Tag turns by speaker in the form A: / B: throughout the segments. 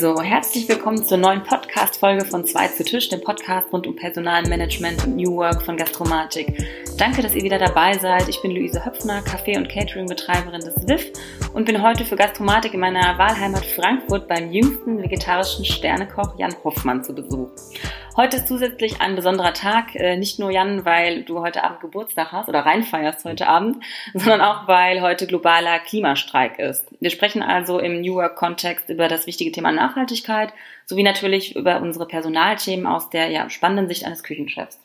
A: So, herzlich willkommen zur neuen Podcast-Folge von Zwei zu Tisch, dem Podcast rund um Personalmanagement und New Work von Gastromatik. Danke, dass ihr wieder dabei seid. Ich bin Luise Höpfner, Kaffee- und Catering-Betreiberin des WIF und bin heute für Gastromatik in meiner Wahlheimat Frankfurt beim jüngsten vegetarischen Sternekoch Jan Hoffmann zu Besuch. Heute ist zusätzlich ein besonderer Tag, äh, nicht nur Jan, weil du heute Abend Geburtstag hast oder reinfeierst heute Abend, sondern auch weil heute globaler Klimastreik ist. Wir sprechen also im New Work-Kontext über das wichtige Thema Nachhaltigkeit sowie natürlich über unsere Personalthemen aus der ja, spannenden Sicht eines Küchenchefs.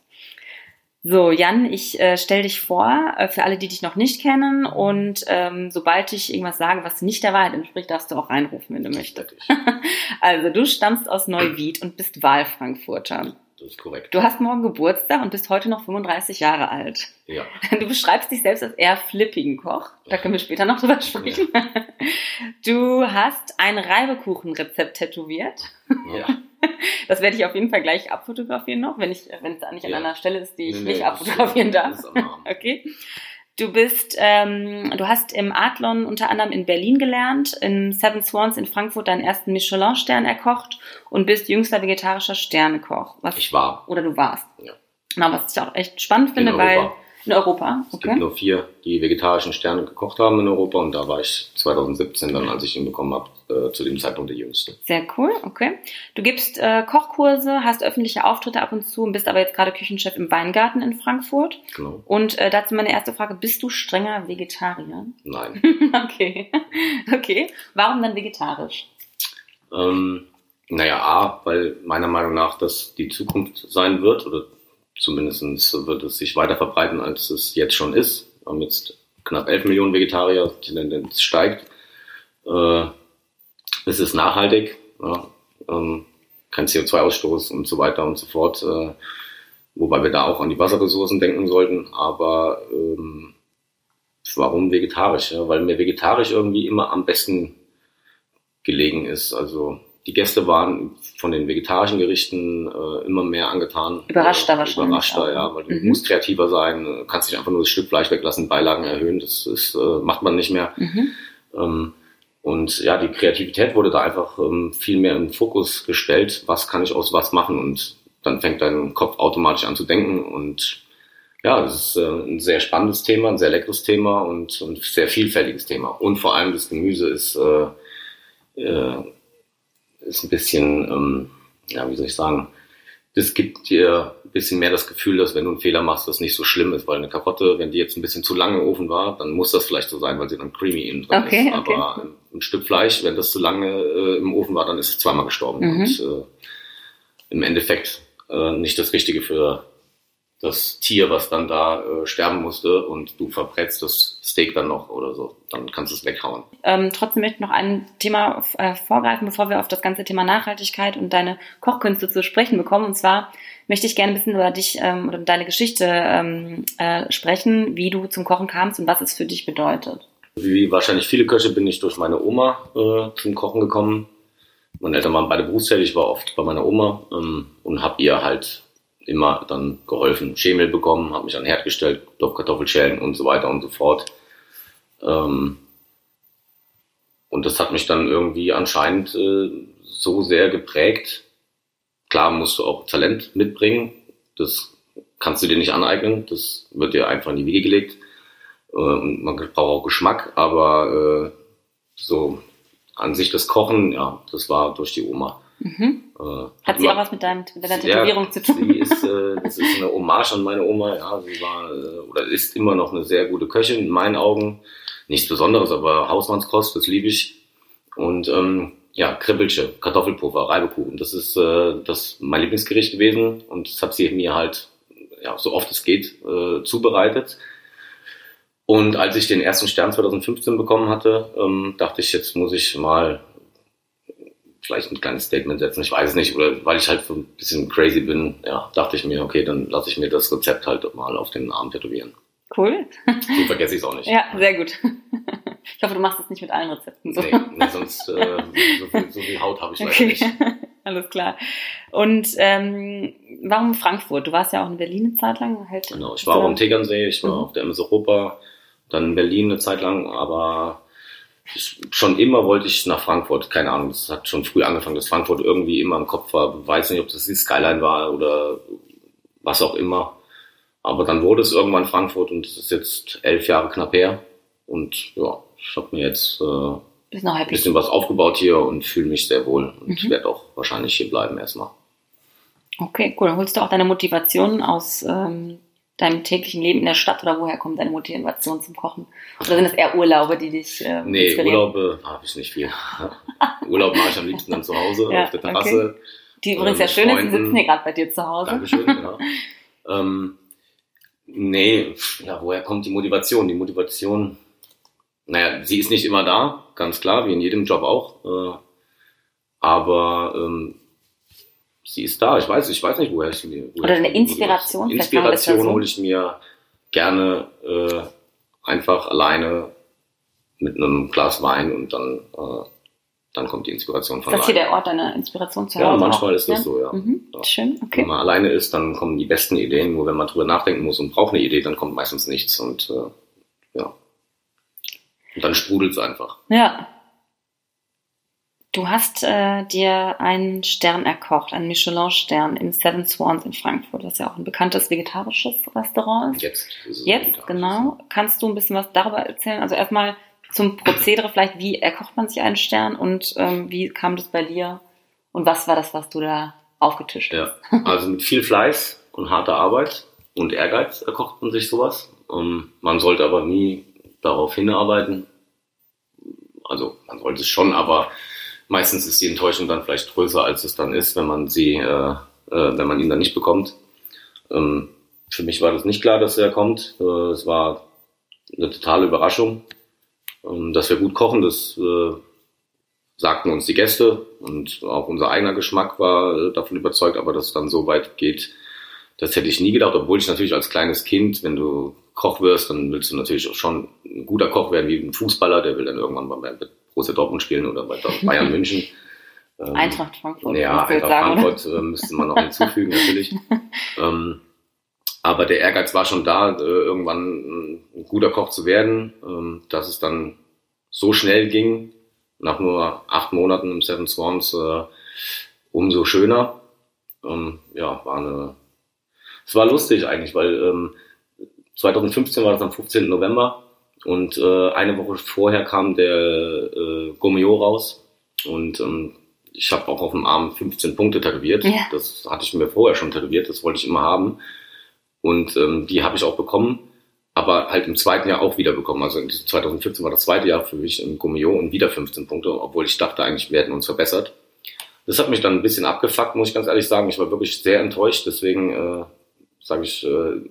A: So, Jan, ich äh, stelle dich vor, äh, für alle, die dich noch nicht kennen. Und ähm, sobald ich irgendwas sage, was nicht der Wahrheit entspricht, darfst du auch reinrufen, wenn du möchtest. also, du stammst aus Neuwied und bist Wahlfrankfurter.
B: Das ist korrekt.
A: Du hast morgen Geburtstag und bist heute noch 35 Jahre alt.
B: Ja.
A: Du beschreibst dich selbst als eher flippigen Koch. Da können wir später noch drüber sprechen. Ja. Du hast ein Reibekuchenrezept tätowiert.
B: Ja.
A: Das werde ich auf jeden Fall gleich abfotografieren noch, wenn ich, wenn es nicht
B: Ja.
A: an einer Stelle ist, die ich
B: Nee, nee,
A: nicht
B: das-
A: abfotografieren darf. Okay. Du bist, ähm, du hast im Adlon unter anderem in Berlin gelernt, in Seven Swans in Frankfurt deinen ersten Michelin-Stern erkocht und bist jüngster vegetarischer Sternekoch. Was,
B: Ich war.
A: oder du warst.
B: Ja.
A: Genau, was ich auch echt spannend finde,
B: In
A: weil
B: Europa.
A: In Europa,
B: Es
A: okay.
B: gibt nur vier, die vegetarischen Sterne gekocht haben in Europa und da war ich 2017 dann, als ich ihn bekommen habe, äh, zu dem Zeitpunkt der Jüngste.
A: Sehr cool, okay. Du gibst äh, Kochkurse, hast öffentliche Auftritte ab und zu und bist aber jetzt gerade Küchenchef im Weingarten in Frankfurt.
B: Genau.
A: Und äh, dazu meine erste Frage, bist du strenger Vegetarier?
B: Nein.
A: okay. Okay. Warum dann vegetarisch?
B: ähm, naja, A, weil meiner Meinung nach das die Zukunft sein wird oder zumindest wird es sich weiter verbreiten, als es jetzt schon ist. Wir haben jetzt knapp 11 Millionen Vegetarier, die Tendenz steigt. Äh, es ist nachhaltig, ja, ähm, kein CO2-Ausstoß und so weiter und so fort. Äh, wobei wir da auch an die Wasserressourcen denken sollten. Aber ähm, warum vegetarisch? Ja? Weil mir vegetarisch irgendwie immer am besten gelegen ist. Also die Gäste waren von den vegetarischen Gerichten äh, immer mehr angetan.
A: Überraschter
B: äh,
A: wahrscheinlich
B: Überraschter,
A: auch,
B: ja,
A: ne?
B: weil du
A: Mhm.
B: musst kreativer sein, kannst nicht einfach nur das Stück Fleisch weglassen, Beilagen erhöhen, das ist, äh, macht man nicht mehr.
A: Mhm.
B: Ähm, und ja, die Kreativität wurde da einfach ähm, viel mehr in den Fokus gestellt. Was kann ich aus was machen? Und dann fängt dein Kopf automatisch an zu denken. Und ja, das ist äh, ein sehr spannendes Thema, ein sehr leckeres Thema und ein sehr vielfältiges Thema. Und vor allem das Gemüse ist, äh, äh, ist ein bisschen, ähm, ja, wie soll ich sagen, das gibt dir ein bisschen mehr das Gefühl, dass wenn du einen Fehler machst, das nicht so schlimm ist, weil eine Karotte, wenn die jetzt ein bisschen zu lange im Ofen war, dann muss das vielleicht so sein, weil sie dann creamy innen drin
A: Okay,
B: ist.
A: okay.
B: Aber ein Stück Fleisch, wenn das zu lange äh, im Ofen war, dann ist es zweimal gestorben.
A: Mhm.
B: Und äh, im Endeffekt äh, nicht das Richtige für das Tier, was dann da äh, sterben musste und du verbrätst das Steak dann noch oder so, dann kannst du es weghauen.
A: Ähm, trotzdem möchte ich noch ein Thema äh, vorgreifen, bevor wir auf das ganze Thema Nachhaltigkeit und deine Kochkünste zu sprechen bekommen. Und zwar möchte ich gerne ein bisschen über dich ähm, oder deine Geschichte ähm, äh, sprechen, wie du zum Kochen kamst und was es für dich bedeutet.
B: Wie wahrscheinlich viele Köche bin ich durch meine Oma äh, zum Kochen gekommen. Meine Eltern waren beide berufstätig, ich war oft bei meiner Oma ähm, und habe ihr halt immer dann geholfen, Schemel bekommen, habe mich an den Herd gestellt, schälen und so weiter und so fort. Ähm, und das hat mich dann irgendwie anscheinend äh, so sehr geprägt. Klar musst du auch Talent mitbringen, das kannst du dir nicht aneignen, das wird dir einfach in die Wiege gelegt. Äh, und man braucht auch Geschmack, aber äh, so an sich das Kochen, ja, das war durch die Oma.
A: Mhm.
B: Äh,
A: Hat sie auch was mit, deinem, mit deiner
B: Ja,
A: Tätowierung zu tun?
B: Sie ist, äh, das ist eine Hommage an meine Oma. Ja, sie war äh, oder ist immer noch eine sehr gute Köchin in meinen Augen. Nichts Besonderes, aber Hausmannskost, das liebe ich. Und ähm, ja, Kribbelche, Kartoffelpuffer, Reibekuchen, das ist äh, das mein Lieblingsgericht gewesen und das hat sie mir halt ja, so oft es geht äh, zubereitet. Und als ich den ersten Stern 2015 bekommen hatte, ähm, dachte ich, jetzt muss ich mal vielleicht ein kleines Statement setzen, ich weiß es nicht, oder weil ich halt so ein bisschen crazy bin, ja, dachte ich mir, okay, dann lasse ich mir das Rezept halt mal auf den Arm tätowieren.
A: Cool.
B: So vergesse ich es auch nicht.
A: Ja, sehr gut. Ich hoffe, du machst das nicht mit allen Rezepten so.
B: Nee, nee, sonst äh, so, viel, so viel Haut habe ich leider
A: Okay,
B: nicht.
A: alles klar. Und ähm, warum Frankfurt? Du warst ja auch in Berlin eine Zeit lang. Halt,
B: Genau, ich war auch am Tegernsee, ich war
A: Mhm.
B: auf der MS Europa, dann in Berlin eine Zeit lang, aber schon immer wollte ich nach Frankfurt, keine Ahnung, das hat schon früh angefangen, dass Frankfurt irgendwie immer im Kopf war, weiß nicht, ob das die Skyline war oder was auch immer. Aber dann wurde es irgendwann Frankfurt und es ist jetzt elf Jahre knapp her. Und ja, ich habe mir jetzt äh, ein bisschen was aufgebaut hier und fühle mich sehr wohl und mhm. werde auch wahrscheinlich hier bleiben erstmal.
A: Okay, cool. Dann holst du auch deine Motivation aus ähm, deinem täglichen Leben in der Stadt oder woher kommt deine Motivation zum Kochen? Oder sind es eher Urlaube, die dich äh,
B: Nee, inspirieren? Urlaube habe ich nicht viel. Urlaub mache ich am liebsten dann zu Hause ja, auf der Terrasse.
A: Okay. Die übrigens sehr schön ist, die sitzen hier gerade bei dir zu Hause.
B: Dankeschön, genau. ähm, nee, ja, woher kommt die Motivation? Die Motivation, naja, sie ist nicht immer da, ganz klar, wie in jedem Job auch. Äh, aber ähm, sie ist da. Ich weiß, ich weiß nicht, woher ich sie mir.
A: Oder eine Inspiration.
B: Inspiration hole ich mir gerne äh, einfach alleine mit einem Glas Wein und dann, äh, dann kommt die Inspiration von
A: Ist das hier der Ort deiner Inspiration zu Hause?
B: Ja, manchmal auch, ist das ja? so, ja.
A: Mhm.
B: ja.
A: Schön, okay.
B: Wenn man alleine ist, dann kommen die besten Ideen. Nur wenn man drüber nachdenken muss und braucht eine Idee, dann kommt meistens nichts und äh, ja. Und dann sprudelt es einfach.
A: Ja, Du hast äh, dir einen Stern erkocht, einen Michelin-Stern im Seven Swans in Frankfurt, was ja auch ein bekanntes vegetarisches Restaurant ist.
B: Jetzt.
A: Ist Jetzt, genau. Kannst du ein bisschen was darüber erzählen? Also erstmal zum Prozedere vielleicht, wie erkocht man sich einen Stern und ähm, wie kam das bei dir? Und was war das, was du da aufgetischt hast?
B: Ja, also mit viel Fleiß und harter Arbeit und Ehrgeiz erkocht man sich sowas. Um, ähm, man sollte aber nie darauf hinarbeiten. Also man sollte es schon, aber meistens ist die Enttäuschung dann vielleicht größer, als es dann ist, wenn man sie, äh, äh, wenn man ihn dann nicht bekommt. Ähm, für mich war das nicht klar, dass er kommt. Äh, es war eine totale Überraschung. Ähm, dass wir gut kochen, das äh, sagten uns die Gäste und auch unser eigener Geschmack war äh, davon überzeugt, aber dass es dann so weit geht, das hätte ich nie gedacht, obwohl ich natürlich als kleines Kind, wenn du Koch wirst, dann willst du natürlich auch schon ein guter Koch werden wie ein Fußballer, der will dann irgendwann mal beim Borussia Dortmund spielen oder bei Bayern München.
A: Ähm, Eintracht Frankfurt.
B: Ja, Eintracht sagen, Frankfurt äh, müsste man noch hinzufügen, natürlich. ähm, aber der Ehrgeiz war schon da, äh, irgendwann ein guter Koch zu werden. Ähm, dass es dann so schnell ging, nach nur acht Monaten im Seven Swans, äh, umso schöner. Ähm, ja, war eine, es war lustig eigentlich, weil 2015 ähm, war das am 15. November und äh, eine Woche vorher kam der äh, Gomeo raus und ähm, ich habe auch auf dem Arm 15 Punkte tätowiert. Ja. Das hatte ich mir vorher schon tätowiert, das wollte ich immer haben. Und ähm, die habe ich auch bekommen, aber halt im zweiten Jahr auch wieder bekommen. Also 2014 war das zweite Jahr für mich im Gomeo und wieder 15 Punkte, obwohl ich dachte eigentlich, wir hätten uns verbessert. Das hat mich dann ein bisschen abgefuckt, muss ich ganz ehrlich sagen. Ich war wirklich sehr enttäuscht, deswegen äh, sage ich, äh,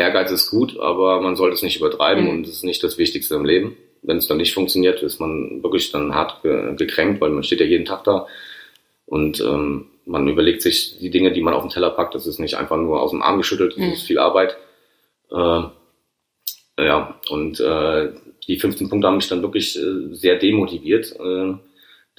B: Ehrgeiz ist gut, aber man sollte es nicht übertreiben mhm. und es ist nicht das Wichtigste im Leben. Wenn es dann nicht funktioniert, ist man wirklich dann hart gekränkt, weil man steht ja jeden Tag da und ähm, man überlegt sich die Dinge, die man auf den Teller packt. Das ist nicht einfach nur aus dem Arm geschüttelt, das mhm. ist viel Arbeit. Äh, ja, und äh, die 15 Punkte haben mich dann wirklich äh, sehr demotiviert. Äh,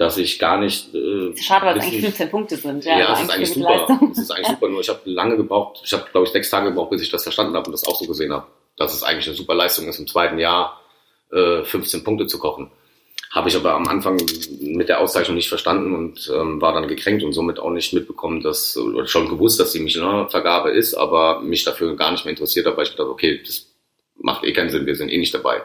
B: dass ich gar nicht.
A: Äh, Schade, weil es eigentlich 15 Punkte sind. Ja,
B: ja es ist eigentlich super. Es ist eigentlich super. Nur ich habe lange gebraucht. Ich habe, glaube ich, sechs Tage gebraucht, bis ich das verstanden habe und das auch so gesehen habe, dass es eigentlich eine super Leistung ist, im zweiten Jahr äh, 15 Punkte zu kochen. Habe ich aber am Anfang mit der Auszeichnung nicht verstanden und ähm, war dann gekränkt und somit auch nicht mitbekommen, dass oder schon gewusst, dass die Michelin-Vergabe ist, aber mich dafür gar nicht mehr interessiert habe, weil ich gedacht, okay, das macht eh keinen Sinn, wir sind eh nicht dabei.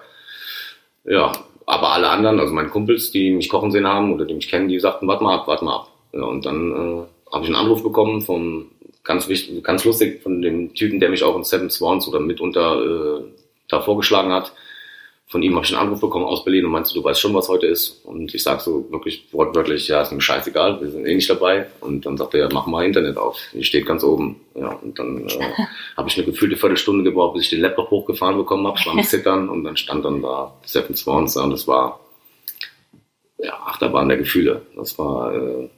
B: Ja, aber alle anderen, also meine Kumpels, die mich kochen sehen haben oder die mich kennen, die sagten, warte mal ab, warte mal ab. Ja, und dann äh, habe ich einen Anruf bekommen vom ganz wichtig, ganz lustig von dem Typen, der mich auch in Seven Swans oder mitunter äh, da vorgeschlagen hat von ihm habe ich einen Anruf bekommen aus Berlin und meinst du, du weißt schon, was heute ist? Und ich sag so wirklich wortwörtlich, ja, ist mir scheißegal, wir sind eh nicht dabei. Und dann sagt er, ja, mach mal Internet auf. Die steht ganz oben. Ja, und dann äh, habe ich eine gefühlte Viertelstunde gebraucht, bis ich den Laptop hochgefahren bekommen habe. Ich war am Zittern und dann stand dann da Seven Swans und das war ja, Achterbahn der Gefühle. Das war äh,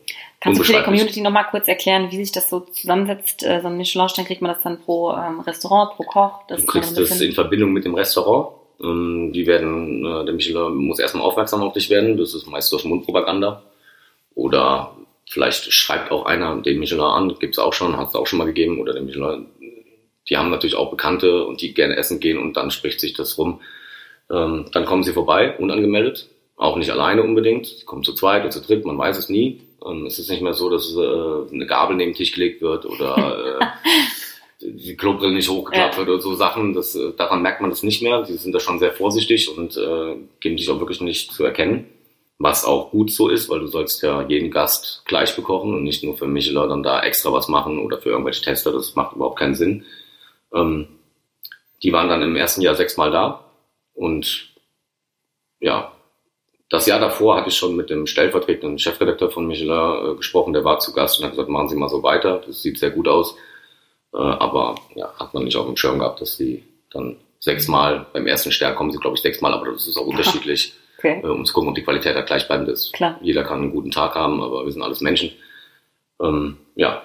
A: Kannst du für die Community nochmal kurz erklären, wie sich das so zusammensetzt? Äh, so ein Michelin-Stern kriegt man das dann pro ähm, Restaurant, pro Koch?
B: Das du kriegst das in Verbindung mit dem Restaurant. Ähm, die werden, äh, der Michelin muss erstmal aufmerksam auf dich werden. Das ist meist durch Mundpropaganda. Oder vielleicht schreibt auch einer den Michelin an, gibt's auch schon, hat es auch schon mal gegeben. Oder der Michelin, die haben natürlich auch Bekannte und die gerne essen gehen und dann spricht sich das rum. Ähm, dann kommen sie vorbei, unangemeldet. Auch nicht alleine unbedingt. Sie kommen zu zweit oder zu dritt, man weiß es nie. Ähm, es ist nicht mehr so, dass äh, eine Gabel neben den Tisch gelegt wird oder äh, die Klobrille nicht hochgeklappt ja. wird oder so Sachen. Das, äh, daran merkt man das nicht mehr. Die sind da schon sehr vorsichtig und äh, geben sich auch wirklich nicht zu erkennen. Was auch gut so ist, weil du sollst ja jeden Gast gleich bekochen und nicht nur für Michelin dann da extra was machen oder für irgendwelche Tester. Das macht überhaupt keinen Sinn. Ähm, die waren dann im ersten Jahr sechsmal da und ja, das Jahr davor hatte ich schon mit dem stellvertretenden Chefredakteur von Michelin äh, gesprochen, der war zu Gast und hat gesagt, machen Sie mal so weiter, das sieht sehr gut aus. Äh, aber ja, hat man nicht auf dem Schirm gehabt, dass die dann sechsmal, beim ersten Stern kommen sie, glaube ich, sechsmal, aber das ist auch unterschiedlich, okay. äh, um zu gucken, ob die Qualität halt gleichbleibend ist. Klar. Jeder kann einen guten Tag haben, aber wir sind alles Menschen. Ähm, ja,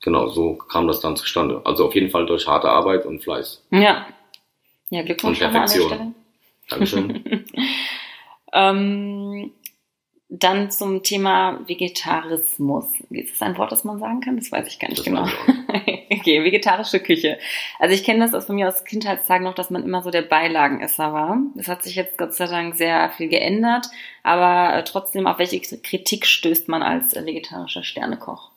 B: genau, so kam das dann zustande. Also auf jeden Fall durch harte Arbeit und Fleiß.
A: Ja. Ja, Glückwunsch
B: und Perfektion. Dankeschön.
A: Ähm, dann zum Thema Vegetarismus. Ist das ein Wort, das man sagen kann? Das weiß ich gar nicht das genau. okay, vegetarische Küche. Also ich kenne das aus von mir aus Kindheitstagen noch, dass man immer so der Beilagenesser war. Das hat sich jetzt Gott sei Dank sehr viel geändert. Aber äh, trotzdem, auf welche Kritik stößt man als äh, vegetarischer Sternekoch?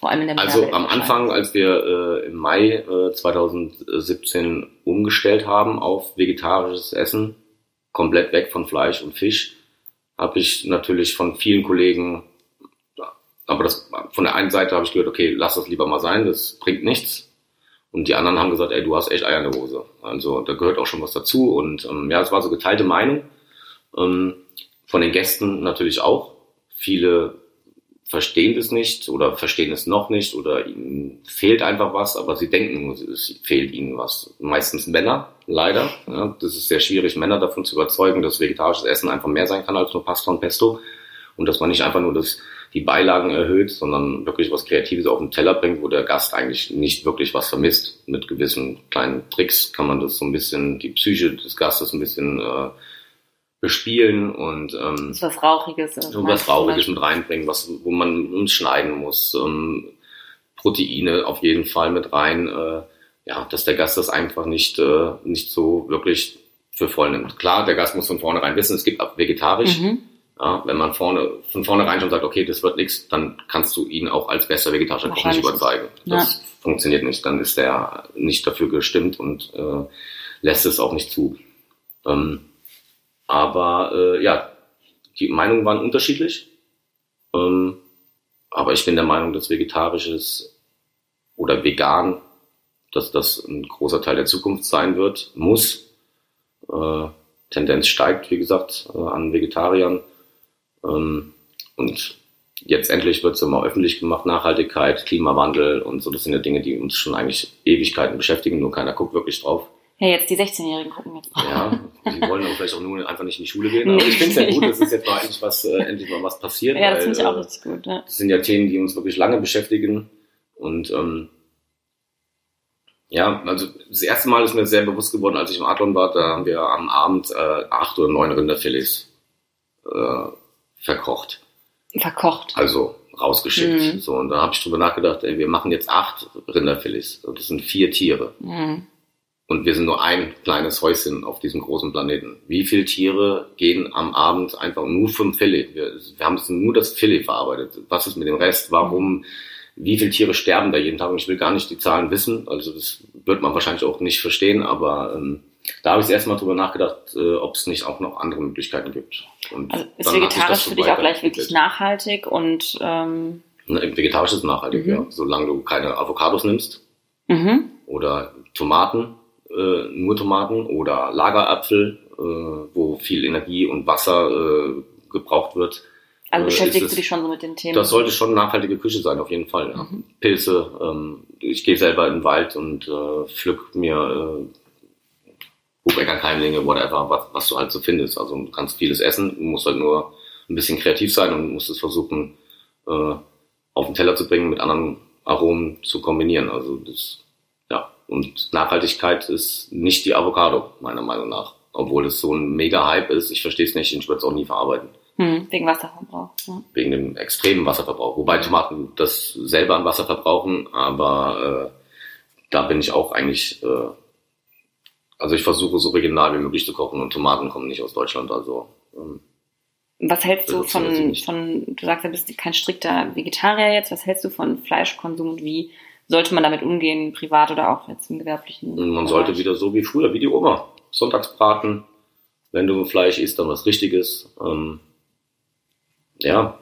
B: Vor allem in der Also am Anfang, als wir äh, im Mai äh, 2017 umgestellt haben auf vegetarisches Essen, komplett weg von Fleisch und Fisch, habe ich natürlich von vielen Kollegen, aber das, von der einen Seite habe ich gehört, okay, lass das lieber mal sein, das bringt nichts. Und die anderen haben gesagt, ey, du hast echt Eier in der Hose. Also da gehört auch schon was dazu. Und ähm, ja, es war so geteilte Meinung. Ähm, von den Gästen natürlich auch. Viele verstehen das nicht oder verstehen es noch nicht oder ihnen fehlt einfach was, aber sie denken, es fehlt ihnen was. Meistens Männer, leider. Ja, das ist sehr schwierig, Männer davon zu überzeugen, dass vegetarisches Essen einfach mehr sein kann als nur Pasta und Pesto und dass man nicht einfach nur das, die Beilagen erhöht, sondern wirklich was Kreatives auf den Teller bringt, wo der Gast eigentlich nicht wirklich was vermisst. Mit gewissen kleinen Tricks kann man das so ein bisschen, die Psyche des Gastes ein bisschen äh, bespielen und ähm,
A: so was Rauchiges,
B: so was Rauchiges mit reinbringen, was wo man uns schneiden muss, ähm, Proteine auf jeden Fall mit rein, äh, ja, dass der Gast das einfach nicht äh, nicht so wirklich für voll nimmt. Klar, der Gast muss von vornherein wissen, es gibt ab vegetarisch. Mhm. Ja, wenn man vorne von vornherein schon sagt, okay, das wird nichts, dann kannst du ihn auch als besser vegetarischer Koch nicht überzeugen. Das ja. funktioniert nicht. Dann ist der nicht dafür gestimmt und äh, lässt es auch nicht zu. Ähm, aber äh, ja, die Meinungen waren unterschiedlich. Ähm, aber ich bin der Meinung, dass vegetarisches oder vegan, dass das ein großer Teil der Zukunft sein wird, muss. Äh, Tendenz steigt, wie gesagt, äh, an Vegetariern. Ähm, und jetzt endlich wird es immer öffentlich gemacht, Nachhaltigkeit, Klimawandel und so. Das sind ja Dinge, die uns schon eigentlich Ewigkeiten beschäftigen, nur keiner guckt wirklich drauf.
A: Ja, jetzt die 16-Jährigen gucken jetzt.
B: Ja, die wollen aber vielleicht auch nur einfach nicht in die Schule gehen. Aber ich finde es ja gut, dass es jetzt mal endlich was, äh, endlich mal was passiert.
A: Ja, das finde ich auch äh, richtig gut. Ja.
B: Das sind ja Themen, die uns wirklich lange beschäftigen. Und ähm, ja, also das erste Mal ist mir sehr bewusst geworden, als ich im Adlon war, da haben wir am Abend äh, acht oder neun Rinderfilets äh, verkocht.
A: Verkocht.
B: Also rausgeschickt. Mhm. So, und da habe ich drüber nachgedacht, ey, wir machen jetzt acht Rinderfilets. Das sind vier Tiere. Mhm. Und wir sind nur ein kleines Häuschen auf diesem großen Planeten. Wie viele Tiere gehen am Abend einfach nur vom Filet? Wir, wir haben nur das Filet verarbeitet. Was ist mit dem Rest? Warum? Wie viele Tiere sterben da jeden Tag? Und ich will gar nicht die Zahlen wissen. Also das wird man wahrscheinlich auch nicht verstehen. Aber ähm, da habe ich erstmal drüber nachgedacht, äh, ob es nicht auch noch andere Möglichkeiten gibt.
A: Und also ist vegetarisch für dich auch gleich wirklich nachhaltig und ähm
B: vegetarisch ist nachhaltig, mhm. ja. Solange du keine Avocados nimmst mhm. oder Tomaten äh, nur Tomaten oder Lagerapfel, äh, wo viel Energie und Wasser äh, gebraucht wird.
A: Also äh, beschäftigst es, du dich schon so mit den Themen?
B: Das sollte schon nachhaltige Küche sein, auf jeden Fall. Ja. Mhm. Pilze, ähm, ich gehe selber in den Wald und äh, pflück mir äh, Buchbäckerkeimlinge, whatever, was, was du halt so findest. Also du kannst vieles essen, du musst halt nur ein bisschen kreativ sein und musst es versuchen, äh, auf den Teller zu bringen, mit anderen Aromen zu kombinieren. Also das und Nachhaltigkeit ist nicht die Avocado, meiner Meinung nach. Obwohl es so ein mega Hype ist. Ich verstehe es nicht, ich würde es auch nie verarbeiten.
A: Hm, wegen Wasserverbrauch. Ja.
B: Wegen dem extremen Wasserverbrauch. Wobei Tomaten das selber an Wasser verbrauchen, aber äh, da bin ich auch eigentlich, äh, also ich versuche so regional wie möglich zu kochen und Tomaten kommen nicht aus Deutschland. Also ähm,
A: Was hältst du von, von, du sagst, du bist kein strikter Vegetarier jetzt, was hältst du von Fleischkonsum und wie sollte man damit umgehen, privat oder auch jetzt im gewerblichen?
B: Man Bereich? sollte wieder so wie früher, wie die Oma. Sonntagsbraten, wenn du Fleisch isst, dann was Richtiges. Ähm, ja,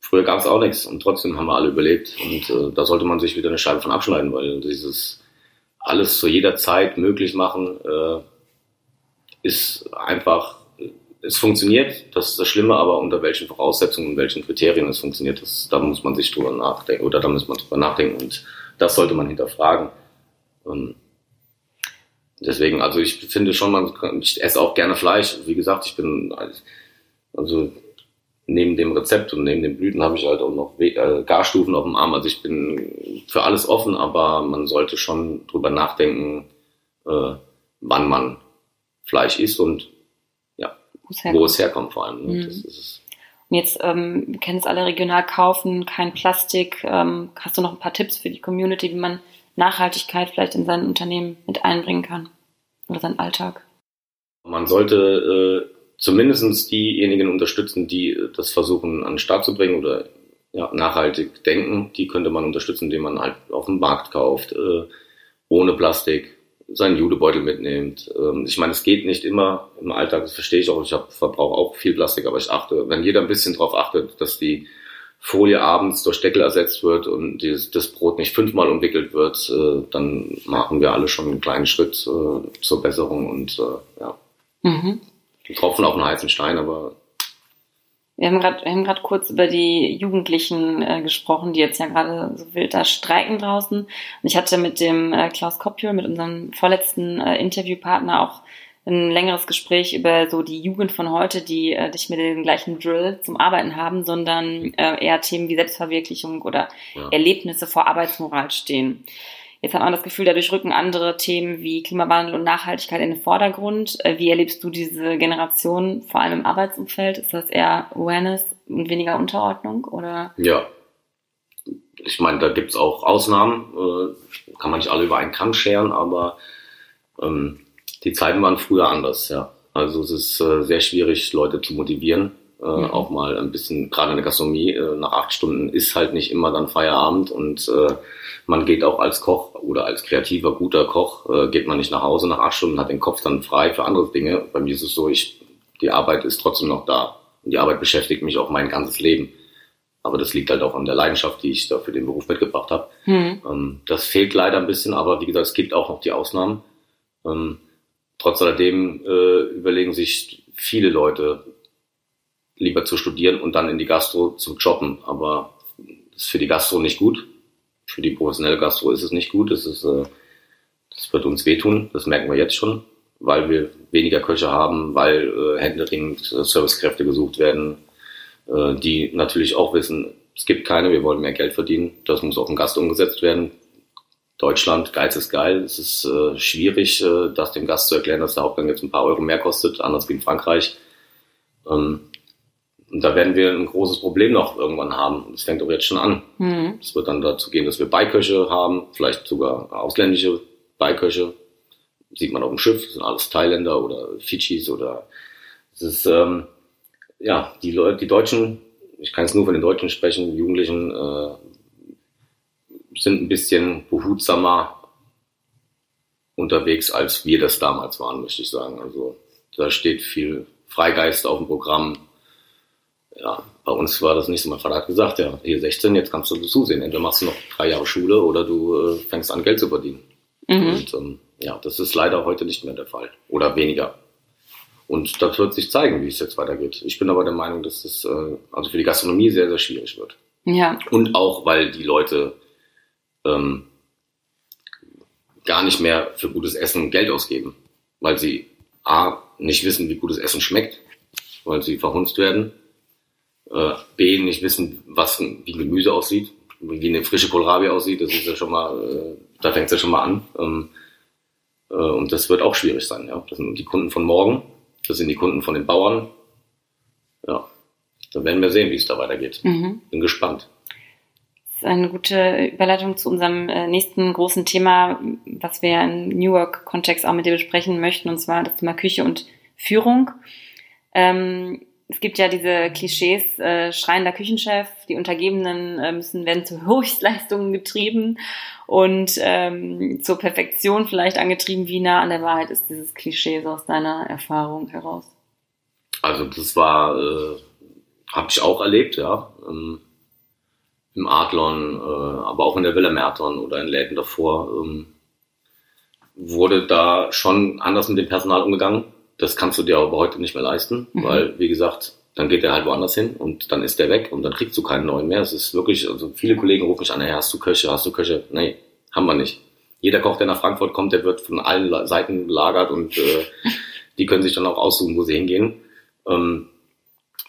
B: früher gab es auch nichts und trotzdem haben wir alle überlebt. Und äh, da sollte man sich wieder eine Scheibe von abschneiden, weil dieses alles zu jeder Zeit möglich machen äh, ist einfach, es funktioniert, das ist das Schlimme, aber unter welchen Voraussetzungen und welchen Kriterien es funktioniert, das, da muss man sich drüber nachdenken oder da muss man drüber nachdenken und das sollte man hinterfragen. Und deswegen, also ich finde schon, man kann, ich esse auch gerne Fleisch. Wie gesagt, ich bin, also neben dem Rezept und neben den Blüten habe ich halt auch noch äh, Garstufen auf dem Arm. Also ich bin für alles offen, aber man sollte schon drüber nachdenken, äh, wann man Fleisch isst und ja, wo es herkommt vor allem.
A: Ne? Mhm. Und jetzt, ähm, wir kennen es alle regional kaufen, kein Plastik. Ähm, hast du noch ein paar Tipps für die Community, wie man Nachhaltigkeit vielleicht in sein Unternehmen mit einbringen kann oder seinen Alltag?
B: Man sollte äh, zumindest diejenigen unterstützen, die das versuchen an den Start zu bringen oder ja, nachhaltig denken. Die könnte man unterstützen, indem man halt auf dem Markt kauft, äh, ohne Plastik, seinen Judebeutel mitnimmt. Ähm, ich meine, es geht nicht immer im Alltag, das verstehe ich auch. Ich verbrauche auch viel Plastik, aber ich achte, wenn jeder ein bisschen darauf achtet, dass die Folie abends durch Deckel ersetzt wird und dieses, das Brot nicht fünfmal umwickelt wird, äh, dann machen wir alle schon einen kleinen Schritt äh, zur Besserung und äh, ja. Mhm. Tropfen auf einen heißen Stein, aber
A: wir haben gerade kurz über die Jugendlichen äh, gesprochen, die jetzt ja gerade so wild da streiken draußen. Und ich hatte mit dem äh, Klaus Koppel, mit unserem vorletzten äh, Interviewpartner, auch ein längeres Gespräch über so die Jugend von heute, die äh, nicht mehr den gleichen Drill zum Arbeiten haben, sondern äh, eher Themen wie Selbstverwirklichung oder ja. Erlebnisse vor Arbeitsmoral stehen. Jetzt hat man das Gefühl, dadurch rücken andere Themen wie Klimawandel und Nachhaltigkeit in den Vordergrund. Äh, wie erlebst du diese Generation, vor allem im Arbeitsumfeld? Ist das eher Awareness und weniger Unterordnung? Oder?
B: Ja. Ich meine, da gibt's auch Ausnahmen. Äh, kann man nicht alle über einen Kamm scheren, aber ähm, die Zeiten waren früher anders, ja. Also es ist äh, sehr schwierig, Leute zu motivieren. Äh, mhm. Auch mal ein bisschen, gerade in der Gastronomie, äh, nach acht Stunden ist halt nicht immer dann Feierabend und äh, man geht auch als Koch oder als kreativer, guter Koch, äh, geht man nicht nach Hause nach acht Stunden, hat den Kopf dann frei für andere Dinge. Bei mir ist es so, ich, die Arbeit ist trotzdem noch da. Und die Arbeit beschäftigt mich auch mein ganzes Leben. Aber das liegt halt auch an der Leidenschaft, die ich da für den Beruf mitgebracht habe. Mhm. Ähm, das fehlt leider ein bisschen, aber wie gesagt, es gibt auch noch die Ausnahmen. Ähm, trotz alledem äh, überlegen sich viele Leute, lieber zu studieren und dann in die Gastro zu jobben. Aber das ist für die Gastro nicht gut für die professionelle Gastro ist es nicht gut. Das, ist, äh, das wird uns wehtun, das merken wir jetzt schon, weil wir weniger Köche haben, weil äh, händeringend äh, Servicekräfte gesucht werden, äh, die natürlich auch wissen, es gibt keine, wir wollen mehr Geld verdienen, das muss auf den Gast umgesetzt werden. Deutschland, Geiz ist geil. Es ist äh, schwierig, äh, das dem Gast zu erklären, dass der Hauptgang jetzt ein paar Euro mehr kostet, anders wie in Frankreich. Ähm, und da werden wir ein großes Problem noch irgendwann haben. Das fängt auch jetzt schon an. Mhm. Es wird dann dazu gehen, dass wir Beiköche haben, vielleicht sogar ausländische Beiköche. Sieht man auf dem Schiff, das sind alles Thailänder oder Fidschis oder es ist ähm, ja die Leute, die Deutschen. Ich kann jetzt nur von den Deutschen sprechen. Die Jugendlichen äh, sind ein bisschen behutsamer unterwegs, als wir das damals waren, möchte ich sagen. Also da steht viel Freigeist auf dem Programm ja, bei uns war das nicht so. Mein Vater hat gesagt, ja, hier 16, jetzt kannst du zusehen. Entweder machst du noch drei Jahre Schule oder du äh, fängst an, Geld zu verdienen. Mhm. Und ähm, ja, das ist leider heute nicht mehr der Fall. Oder weniger. Und das wird sich zeigen, wie es jetzt weitergeht. Ich bin aber der Meinung, dass es äh, also für die Gastronomie sehr, sehr schwierig wird.
A: Ja.
B: Und auch, weil die Leute ähm, gar nicht mehr für gutes Essen Geld ausgeben. Weil sie A, nicht wissen, wie gutes Essen schmeckt, weil sie verhunzt werden äh, B, nicht wissen, was wie Gemüse aussieht, wie eine frische Kohlrabi aussieht, das ist ja schon mal, äh, da fängt es ja schon mal an. Ähm, äh, und das wird auch schwierig sein, ja. Das sind die Kunden von morgen, das sind die Kunden von den Bauern. Ja, dann werden wir sehen, wie es da weitergeht. Mhm. Bin gespannt.
A: Das ist eine gute Überleitung zu unserem äh, nächsten großen Thema, was wir im New Work-Kontext auch mit dir besprechen möchten, und zwar das Thema Küche und Führung. Ähm, es gibt ja diese Klischees, äh, schreiender Küchenchef, die Untergebenen äh, müssen werden zu Höchstleistungen getrieben und ähm, zur Perfektion vielleicht angetrieben. Wie nah an der Wahrheit ist dieses Klischee so aus deiner Erfahrung heraus?
B: Also das war, äh, habe ich auch erlebt, ja. Ähm, Im Adlon, äh, aber auch in der Villa Merton oder in Läden davor ähm, wurde da schon anders mit dem Personal umgegangen das kannst du dir aber heute nicht mehr leisten, mhm. weil, wie gesagt, dann geht er halt woanders hin und dann ist der weg und dann kriegst du keinen neuen mehr. Es ist wirklich, also viele Kollegen rufen mich an, hey, hast du Köche, hast du Köche? Nee, haben wir nicht. Jeder Koch, der nach Frankfurt kommt, der wird von allen Seiten belagert und äh, die können sich dann auch aussuchen, wo sie hingehen. Ähm,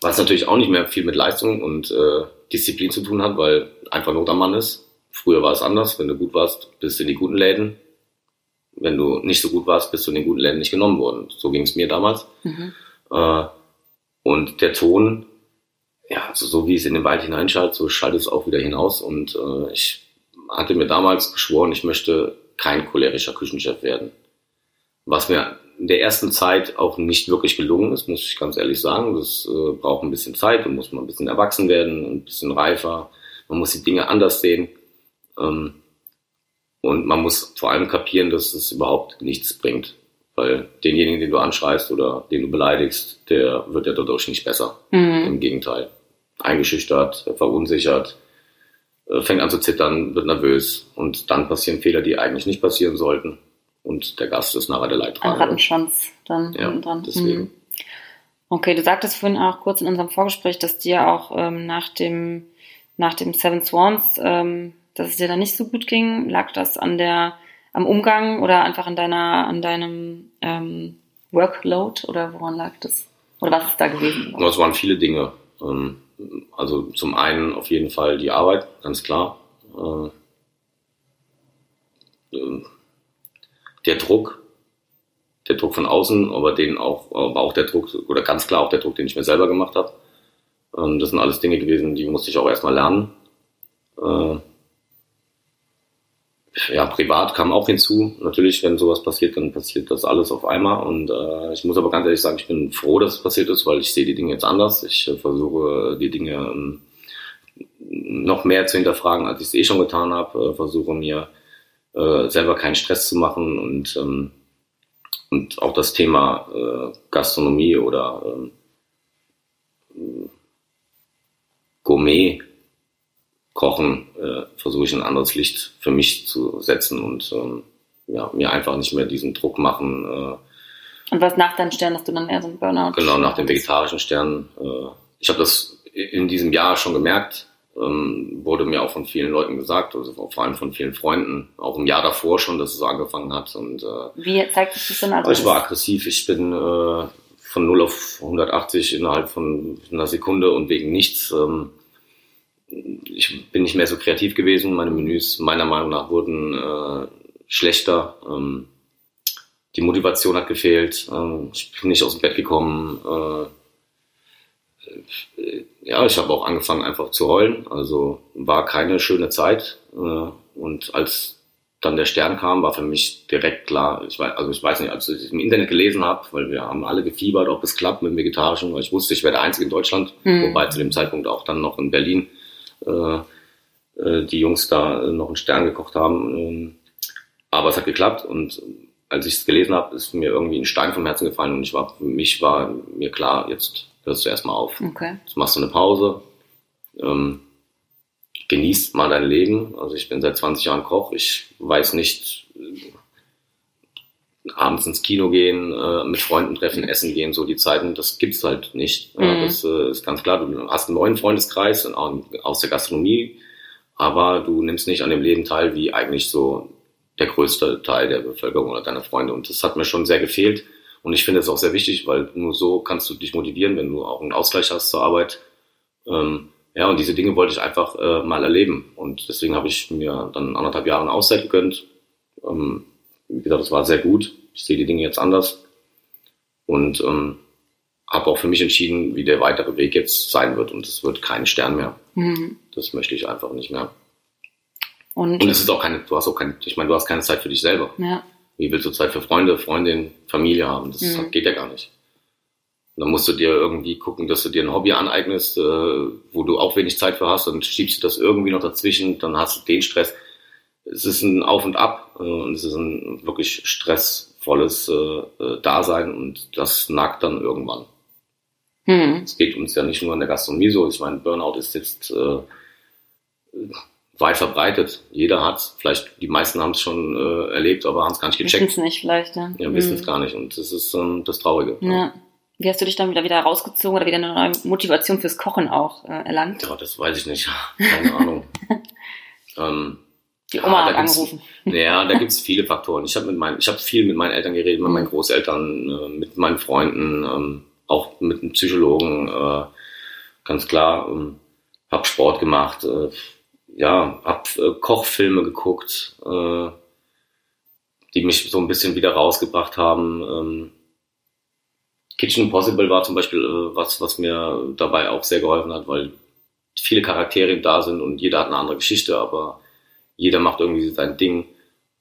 B: was natürlich auch nicht mehr viel mit Leistung und äh, Disziplin zu tun hat, weil einfach Not am Mann ist. Früher war es anders. Wenn du gut warst, bist du in die guten Läden wenn du nicht so gut warst, bist du in den guten Läden nicht genommen worden. So ging es mir damals. Mhm. Äh, und der Ton, ja, also so wie es in den Wald hineinschaltet, so schaltet es auch wieder hinaus. Und äh, ich hatte mir damals geschworen, ich möchte kein cholerischer Küchenchef werden. Was mir in der ersten Zeit auch nicht wirklich gelungen ist, muss ich ganz ehrlich sagen. Das äh, braucht ein bisschen Zeit, da muss man ein bisschen erwachsen werden, ein bisschen reifer. Man muss die Dinge anders sehen. Ähm, und man muss vor allem kapieren, dass es überhaupt nichts bringt. Weil denjenigen, den du anschreist oder den du beleidigst, der wird ja dadurch nicht besser. Mhm. Im Gegenteil. Eingeschüchtert, verunsichert, äh, fängt an zu zittern, wird nervös. Und dann passieren Fehler, die eigentlich nicht passieren sollten. Und der Gast ist nachher der Leidtragende.
A: Ein Rattenschwanz dann
B: ja, dran. Deswegen. Mhm.
A: Okay, du sagtest vorhin auch kurz in unserem Vorgespräch, dass dir auch ähm, nach dem nach dem Seven Swans ähm, dass es dir da nicht so gut ging? Lag das an der, am Umgang oder einfach an deiner, an deinem ähm, Workload oder woran lag das? Oder was ist da gewesen?
B: Es waren viele Dinge. Ähm, also zum einen auf jeden Fall die Arbeit, ganz klar. Äh, äh, der Druck, der Druck von außen, aber den auch, aber auch der Druck, oder ganz klar auch der Druck, den ich mir selber gemacht habe. Ähm, das sind alles Dinge gewesen, die musste ich auch erstmal lernen. Ja, privat kam auch hinzu. Natürlich, wenn sowas passiert, dann passiert das alles auf einmal. Und äh, ich muss aber ganz ehrlich sagen, ich bin froh, dass es passiert ist, weil ich sehe die Dinge jetzt anders. Ich äh, versuche die Dinge ähm, noch mehr zu hinterfragen, als ich es eh schon getan habe. Äh, versuche mir äh, selber keinen Stress zu machen und ähm, und auch das Thema äh, Gastronomie oder ähm, Gourmet Kochen äh, versuche ich ein anderes Licht für mich zu setzen und ähm, ja, mir einfach nicht mehr diesen Druck machen. Äh,
A: und was nach deinem Stern hast du dann eher so ein Burnout?
B: Genau, nach dem vegetarischen Stern. Äh, ich habe das in diesem Jahr schon gemerkt, ähm, wurde mir auch von vielen Leuten gesagt, also vor allem von vielen Freunden, auch im Jahr davor schon, dass es so angefangen hat. Und, äh,
A: Wie zeigt sich das denn
B: also? Ich war aggressiv, ich bin äh, von 0 auf 180 innerhalb von einer Sekunde und wegen nichts. Ähm, ich bin nicht mehr so kreativ gewesen. Meine Menüs meiner Meinung nach wurden äh, schlechter. Ähm, die Motivation hat gefehlt. Ähm, ich bin nicht aus dem Bett gekommen. Äh, ja, ich habe auch angefangen einfach zu heulen. Also war keine schöne Zeit. Äh, und als dann der Stern kam, war für mich direkt klar, ich weiß, also ich weiß nicht, als ich im Internet gelesen habe, weil wir haben alle gefiebert, ob es klappt mit dem Vegetarischen, weil ich wusste, ich wäre der Einzige in Deutschland, hm. wobei zu dem Zeitpunkt auch dann noch in Berlin die Jungs da noch einen Stern gekocht haben. Ähm, aber es hat geklappt und als ich es gelesen habe, ist mir irgendwie ein Stein vom Herzen gefallen und ich war, für mich war mir klar, jetzt hörst du erstmal auf.
A: Okay.
B: Jetzt machst du eine Pause, ähm, genießt mal dein Leben. Also ich bin seit 20 Jahren Koch, ich weiß nicht, abends ins Kino gehen, äh, mit Freunden treffen, essen gehen, so die Zeiten, das gibt's halt nicht. Mhm. Das äh, ist ganz klar. Du hast einen neuen Freundeskreis aus der Gastronomie, aber du nimmst nicht an dem Leben teil, wie eigentlich so der größte Teil der Bevölkerung oder deiner Freunde. Und das hat mir schon sehr gefehlt. Und ich finde es auch sehr wichtig, weil nur so kannst du dich motivieren, wenn du auch einen Ausgleich hast zur Arbeit. Ähm, ja, und diese Dinge wollte ich einfach äh, mal erleben. Und deswegen habe ich mir dann anderthalb Jahre eine Auszeit gegönnt. Ähm, wie gesagt, das war sehr gut. Ich sehe die Dinge jetzt anders und ähm, habe auch für mich entschieden, wie der weitere Weg jetzt sein wird. Und es wird kein Stern mehr. Mhm. Das möchte ich einfach nicht mehr. Und, und es ist auch keine, du hast auch keine, ich meine, du hast keine Zeit für dich selber.
A: Ja.
B: Wie willst du Zeit für Freunde, Freundin, Familie haben? Das mhm. geht ja gar nicht. dann musst du dir irgendwie gucken, dass du dir ein Hobby aneignest, äh, wo du auch wenig Zeit für hast, dann schiebst du das irgendwie noch dazwischen, dann hast du den Stress. Es ist ein Auf und Ab äh, und es ist ein wirklich stressvolles äh, äh Dasein und das nagt dann irgendwann. Hm. Es geht uns ja nicht nur in der Gastronomie so. Ich meine, Burnout ist jetzt äh, weit verbreitet. Jeder hat Vielleicht die meisten haben es schon äh, erlebt, aber haben es gar nicht gecheckt.
A: Wissen es nicht vielleicht, ja.
B: Ja, wissen es hm. gar nicht. Und das ist ähm, das Traurige.
A: Ja. ja. Wie hast du dich dann wieder, wieder rausgezogen oder wieder eine neue Motivation fürs Kochen auch äh, erlangt?
B: Ja, das weiß ich nicht. Keine Ahnung. ähm,
A: die Oma ja, hat angerufen.
B: Ja, da gibt's viele Faktoren. Ich habe mit meinen, ich habe viel mit meinen Eltern geredet, mit meinen. Großeltern, äh, mit meinen Freunden, ähm, auch mit einem Psychologen, äh, ganz klar. Ähm, hab Sport gemacht, äh, ja, hab Kochfilme geguckt, die mich so ein bisschen wieder rausgebracht haben. Ähm, Kitchen Impossible war zum Beispiel was, was mir dabei auch sehr geholfen hat, weil viele Charaktere da sind und jeder hat eine andere Geschichte, aber jeder macht irgendwie sein Ding.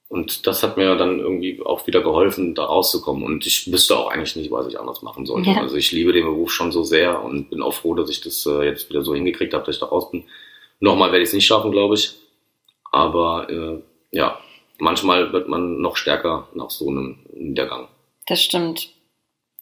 B: Und das hat mir dann irgendwie auch wieder geholfen, da rauszukommen. Und ich wüsste auch eigentlich nicht, was ich anders machen sollte. Ja. Also ich liebe den Beruf schon so sehr und bin auch froh, dass ich das äh, jetzt wieder so hingekriegt habe, dass ich da raus bin. Nochmal werde ich es nicht schaffen, glaube ich. Aber äh, ja, manchmal wird man noch stärker nach so einem Niedergang.
A: Das stimmt.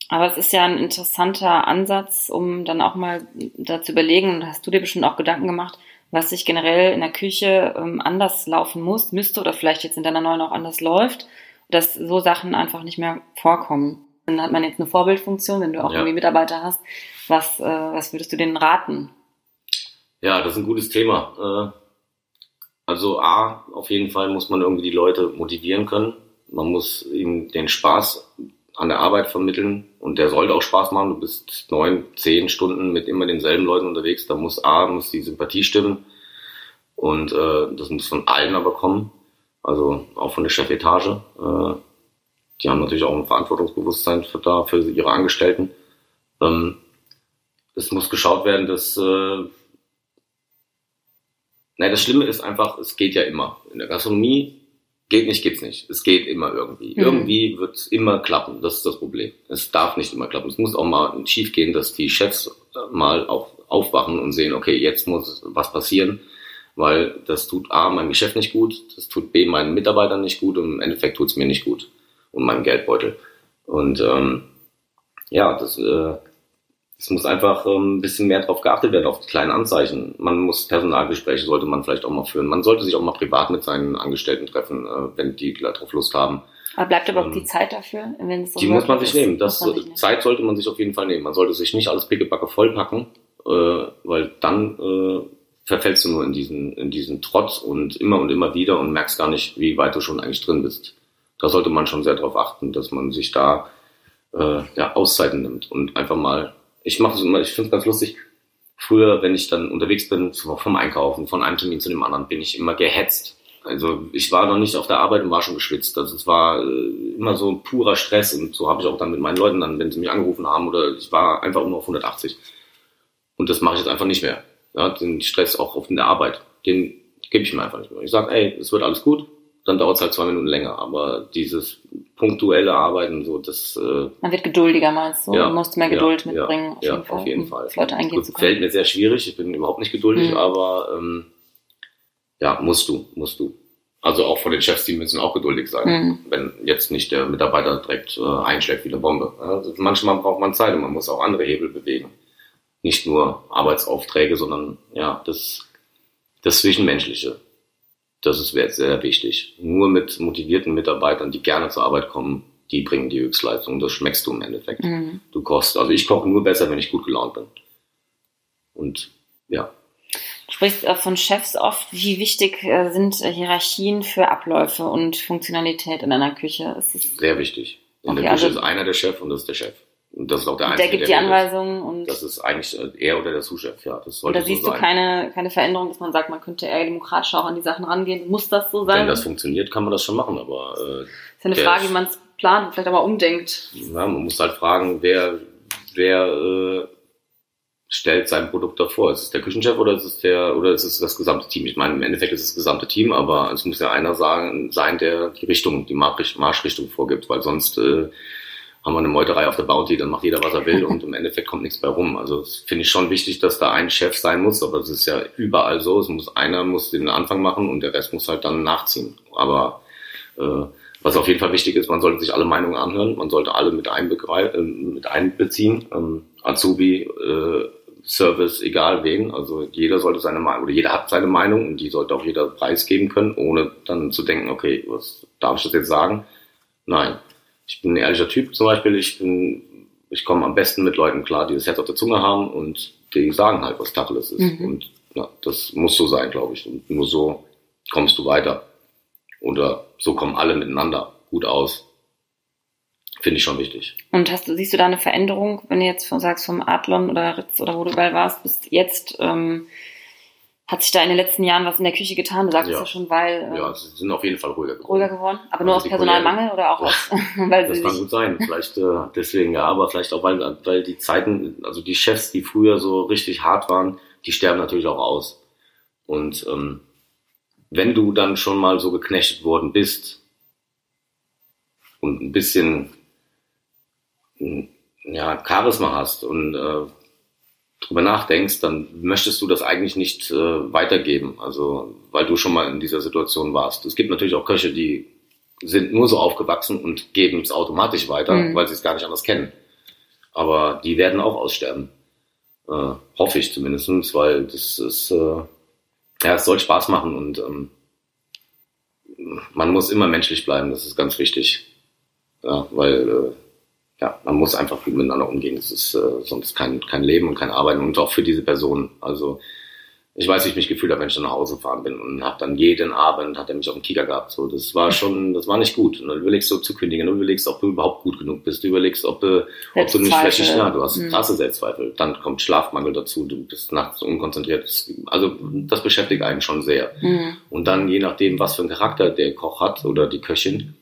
A: Aber es ist ja ein interessanter Ansatz, um dann auch mal da zu überlegen, und hast du dir bestimmt auch Gedanken gemacht, was sich generell in der Küche ähm, anders laufen muss, müsste oder vielleicht jetzt in deiner neuen auch anders läuft, dass so Sachen einfach nicht mehr vorkommen. Dann hat man jetzt eine Vorbildfunktion, wenn du auch ja. irgendwie Mitarbeiter hast. Was, äh, was würdest du denen raten?
B: Ja, das ist ein gutes Thema. Äh, also A, auf jeden Fall muss man irgendwie die Leute motivieren können. Man muss ihnen den Spaß an der Arbeit vermitteln und der sollte auch Spaß machen. Du bist neun, zehn Stunden mit immer denselben Leuten unterwegs. Da muss A, muss die Sympathie stimmen und äh, das muss von allen aber kommen, also auch von der Chefetage. Äh, die haben natürlich auch ein Verantwortungsbewusstsein für, da, für ihre Angestellten. Ähm, es muss geschaut werden, dass äh, Nein, das Schlimme ist einfach, es geht ja immer. In der Gastronomie Geht nicht, geht's nicht. Es geht immer irgendwie. Mhm. Irgendwie wird es immer klappen. Das ist das Problem. Es darf nicht immer klappen. Es muss auch mal schief gehen, dass die Chefs mal auch aufwachen und sehen, okay, jetzt muss was passieren, weil das tut A, mein Geschäft nicht gut, das tut B, meinen Mitarbeitern nicht gut und im Endeffekt tut's mir nicht gut und meinem Geldbeutel. Und ähm, ja, das äh, es muss einfach ähm, ein bisschen mehr darauf geachtet werden, auf die kleinen Anzeichen. Man muss Personalgespräche, sollte man vielleicht auch mal führen. Man sollte sich auch mal privat mit seinen Angestellten treffen, äh, wenn die darauf Lust haben.
A: Aber bleibt überhaupt ähm, die Zeit dafür? Wenn es
B: so die muss man sich ist, nehmen. Das, sich nehmen. Zeit sollte man sich auf jeden Fall nehmen. Man sollte sich nicht alles pickebacke vollpacken, äh, weil dann äh, verfällst du nur in diesen, in diesen Trotz und immer und immer wieder und merkst gar nicht, wie weit du schon eigentlich drin bist. Da sollte man schon sehr darauf achten, dass man sich da äh, ja, Auszeiten nimmt und einfach mal ich mache es immer, ich finde es ganz lustig. Früher, wenn ich dann unterwegs bin, vom Einkaufen, von einem Termin zu dem anderen, bin ich immer gehetzt. Also ich war noch nicht auf der Arbeit und war schon geschwitzt. Also es war äh, immer so ein purer Stress und so habe ich auch dann mit meinen Leuten dann, wenn sie mich angerufen haben oder ich war einfach nur auf 180. Und das mache ich jetzt einfach nicht mehr. Ja, den Stress auch auf der Arbeit, den gebe ich mir einfach nicht mehr. Ich sage, ey, es wird alles gut, dann dauert es halt zwei Minuten länger. Aber dieses punktuelle Arbeiten, so das. Äh,
A: Man wird geduldiger, meinst du? Ja, du musst mehr Geduld
B: ja,
A: mitbringen.
B: Ja, auf jeden Fall. Auf jeden Fall.
A: Leute eingehen
B: zu können. Fällt mir sehr schwierig. Ich bin überhaupt nicht geduldig, mhm. aber ähm, ja, musst du, musst du. Also auch von den Chefs, die müssen auch geduldig sein, mhm. wenn jetzt nicht der Mitarbeiter direkt äh, einschlägt wie eine Bombe. Also manchmal braucht man Zeit und man muss auch andere Hebel bewegen. Nicht nur Arbeitsaufträge, sondern ja, das, das Zwischenmenschliche das ist sehr, sehr wichtig. Nur mit motivierten Mitarbeitern, die gerne zur Arbeit kommen, die bringen die Höchstleistung. Das schmeckst du im Endeffekt. Mhm. Du kochst, also ich koche nur besser, wenn ich gut gelaunt bin. Und ja.
A: Du sprichst von Chefs oft. Wie wichtig äh, sind Hierarchien für Abläufe und Funktionalität in einer Küche?
B: Sehr wichtig. In okay, der Küche also ist einer der Chef und das ist der Chef. Und das ist auch der Einzige.
A: Der gibt der die Anweisungen und.
B: Das ist eigentlich äh, er oder der Sous-Chef, ja. Das
A: sollte und da siehst so du keine, keine Veränderung, dass man sagt, man könnte eher demokratisch auch an die Sachen rangehen. Muss das so sein?
B: Wenn das funktioniert, kann man das schon machen, aber.
A: Äh, ist ja eine Frage, wie man es plant und vielleicht aber umdenkt.
B: Ja, man muss halt fragen, wer, wer äh, stellt sein Produkt davor? Ist es der Küchenchef oder ist es der oder ist es das gesamte Team? Ich meine, im Endeffekt ist es das gesamte Team, aber es muss ja einer sagen, sein, der die Richtung, die Marschrichtung vorgibt, weil sonst äh, haben wir eine Meuterei auf der Bounty, dann macht jeder, was er will und im Endeffekt kommt nichts bei rum. Also finde ich schon wichtig, dass da ein Chef sein muss, aber es ist ja überall so. Es muss einer muss den Anfang machen und der Rest muss halt dann nachziehen. Aber äh, was auf jeden Fall wichtig ist, man sollte sich alle Meinungen anhören, man sollte alle mit, äh, mit einbeziehen. Ähm, Azubi, äh, Service, egal wen. Also jeder sollte seine Meinung, oder jeder hat seine Meinung und die sollte auch jeder preisgeben können, ohne dann zu denken, okay, was darf ich das jetzt sagen? Nein ich bin ein ehrlicher Typ zum Beispiel. Ich bin, ich komme am besten mit Leuten klar, die das Herz auf der Zunge haben und die sagen halt, was Tacheles ist. Mhm. Und ja, das muss so sein, glaube ich. Und nur so kommst du weiter. Oder so kommen alle miteinander gut aus. Finde ich schon wichtig.
A: Und hast du, siehst du da eine Veränderung, wenn du jetzt sagst, vom Adlon oder Ritz oder wo du überall warst, bis jetzt, ähm, hat sich da in den letzten Jahren was in der Küche getan? Du sagst ja. es ja schon, weil.
B: Ähm, ja, sie sind auf jeden Fall ruhiger
A: geworden. Ruhiger geworden? Aber nur also aus Personalmangel oder auch aus. weil
B: das kann gut sein. Vielleicht äh, deswegen ja, aber vielleicht auch, weil, weil die Zeiten, also die Chefs, die früher so richtig hart waren, die sterben natürlich auch aus. Und ähm, wenn du dann schon mal so geknechtet worden bist und ein bisschen ja, Charisma hast und äh, drüber nachdenkst, dann möchtest du das eigentlich nicht äh, weitergeben, also weil du schon mal in dieser Situation warst. Es gibt natürlich auch Köche, die sind nur so aufgewachsen und geben es automatisch weiter, mhm. weil sie es gar nicht anders kennen. Aber die werden auch aussterben. Äh, hoffe ich zumindestens, weil das ist, äh, ja, es soll Spaß machen und ähm, man muss immer menschlich bleiben, das ist ganz wichtig. Ja, weil äh, ja, man muss einfach gut miteinander umgehen. Das ist äh, sonst kein, kein Leben und kein Arbeiten und auch für diese Person. Also ich weiß, wie ich mich gefühlt habe, wenn ich dann nach Hause gefahren bin und habe dann jeden Abend, hat er mich auf dem Kieker gehabt. So, das war schon, das war nicht gut. Und du überlegst so zu kündigen, du überlegst, ob du überhaupt gut genug bist, du überlegst, ob, äh, ob du nicht vielleicht ja, du hast mhm. krasse Selbstzweifel. Dann kommt Schlafmangel dazu, du bist nachts unkonzentriert. Also das beschäftigt einen schon sehr. Mhm. Und dann je nachdem, was für einen Charakter der Koch hat oder die Köchin,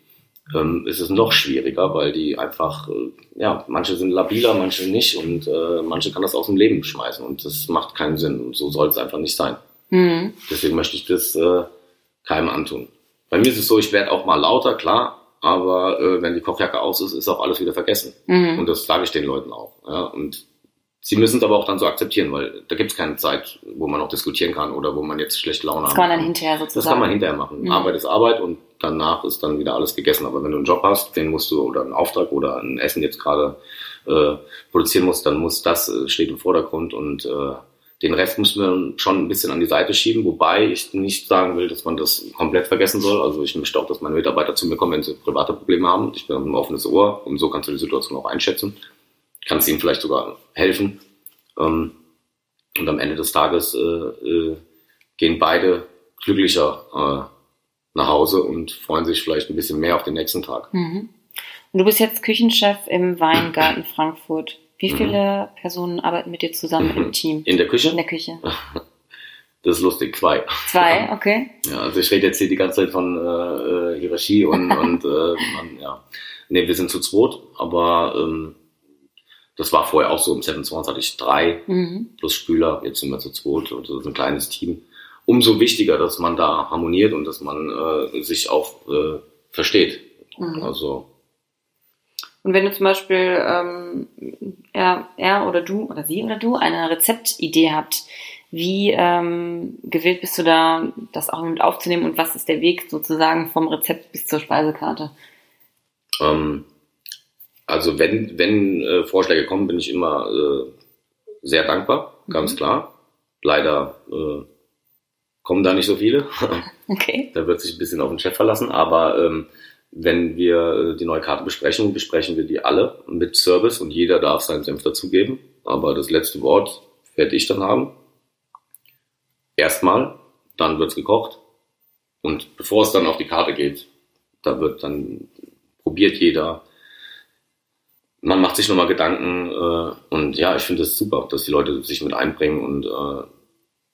B: ähm, ist es noch schwieriger, weil die einfach, äh, ja, manche sind labiler, manche nicht und äh, manche kann das aus dem Leben schmeißen und das macht keinen Sinn und so soll es einfach nicht sein. Mhm. Deswegen möchte ich das äh, keinem antun. Bei mir ist es so, ich werde auch mal lauter, klar, aber äh, wenn die Kochjacke aus ist, ist auch alles wieder vergessen. Mhm. Und das sage ich den Leuten auch. Ja, und Sie müssen es aber auch dann so akzeptieren, weil da gibt es keine Zeit, wo man noch diskutieren kann oder wo man jetzt schlecht Laune hat.
A: Das kann man dann hinterher sozusagen.
B: Das kann man hinterher machen. Mhm. Arbeit ist Arbeit und danach ist dann wieder alles gegessen. Aber wenn du einen Job hast, den musst du oder einen Auftrag oder ein Essen jetzt gerade äh, produzieren musst, dann muss das äh, steht im Vordergrund und äh, den Rest müssen wir schon ein bisschen an die Seite schieben, wobei ich nicht sagen will, dass man das komplett vergessen soll. Also ich möchte auch, dass meine Mitarbeiter zu mir kommen, wenn sie private Probleme haben. Ich bin ein offenes Ohr und so kannst du die Situation auch einschätzen kannst ihnen vielleicht sogar helfen. Ähm, und am Ende des Tages äh, äh, gehen beide glücklicher äh, nach Hause und freuen sich vielleicht ein bisschen mehr auf den nächsten Tag.
A: Mhm. Und du bist jetzt Küchenchef im Weingarten Frankfurt. Wie mhm. viele mhm. Personen arbeiten mit dir zusammen im Team?
B: In der Küche?
A: In der Küche.
B: Das ist lustig, zwei.
A: Zwei, okay.
B: Ja, also ich rede jetzt hier die ganze Zeit von äh, äh Hierarchie und, und äh, man, ja. Nee, wir sind zu zweit, aber ähm, das war vorher auch so. Im 27 hatte ich drei mhm. plus Spüler. Jetzt sind wir zu zweit und das ist ein kleines Team. Umso wichtiger, dass man da harmoniert und dass man äh, sich auch äh, versteht. Mhm. Also.
A: Und wenn du zum Beispiel ähm, er, er oder du oder sie oder du eine Rezeptidee habt, wie ähm, gewillt bist du da, das auch mit aufzunehmen und was ist der Weg sozusagen vom Rezept bis zur Speisekarte?
B: Ähm, also wenn, wenn äh, Vorschläge kommen, bin ich immer äh, sehr dankbar, ganz mhm. klar. Leider äh, kommen da nicht so viele.
A: Okay.
B: da wird sich ein bisschen auf den Chef verlassen, aber ähm, wenn wir äh, die neue Karte besprechen, besprechen wir die alle mit Service und jeder darf seinen Senf dazugeben. Aber das letzte Wort werde ich dann haben. Erstmal, dann wird's gekocht. Und bevor es dann auf die Karte geht, da wird dann probiert jeder, man macht sich nochmal Gedanken äh, und ja, ich finde es das super, dass die Leute sich mit einbringen und äh,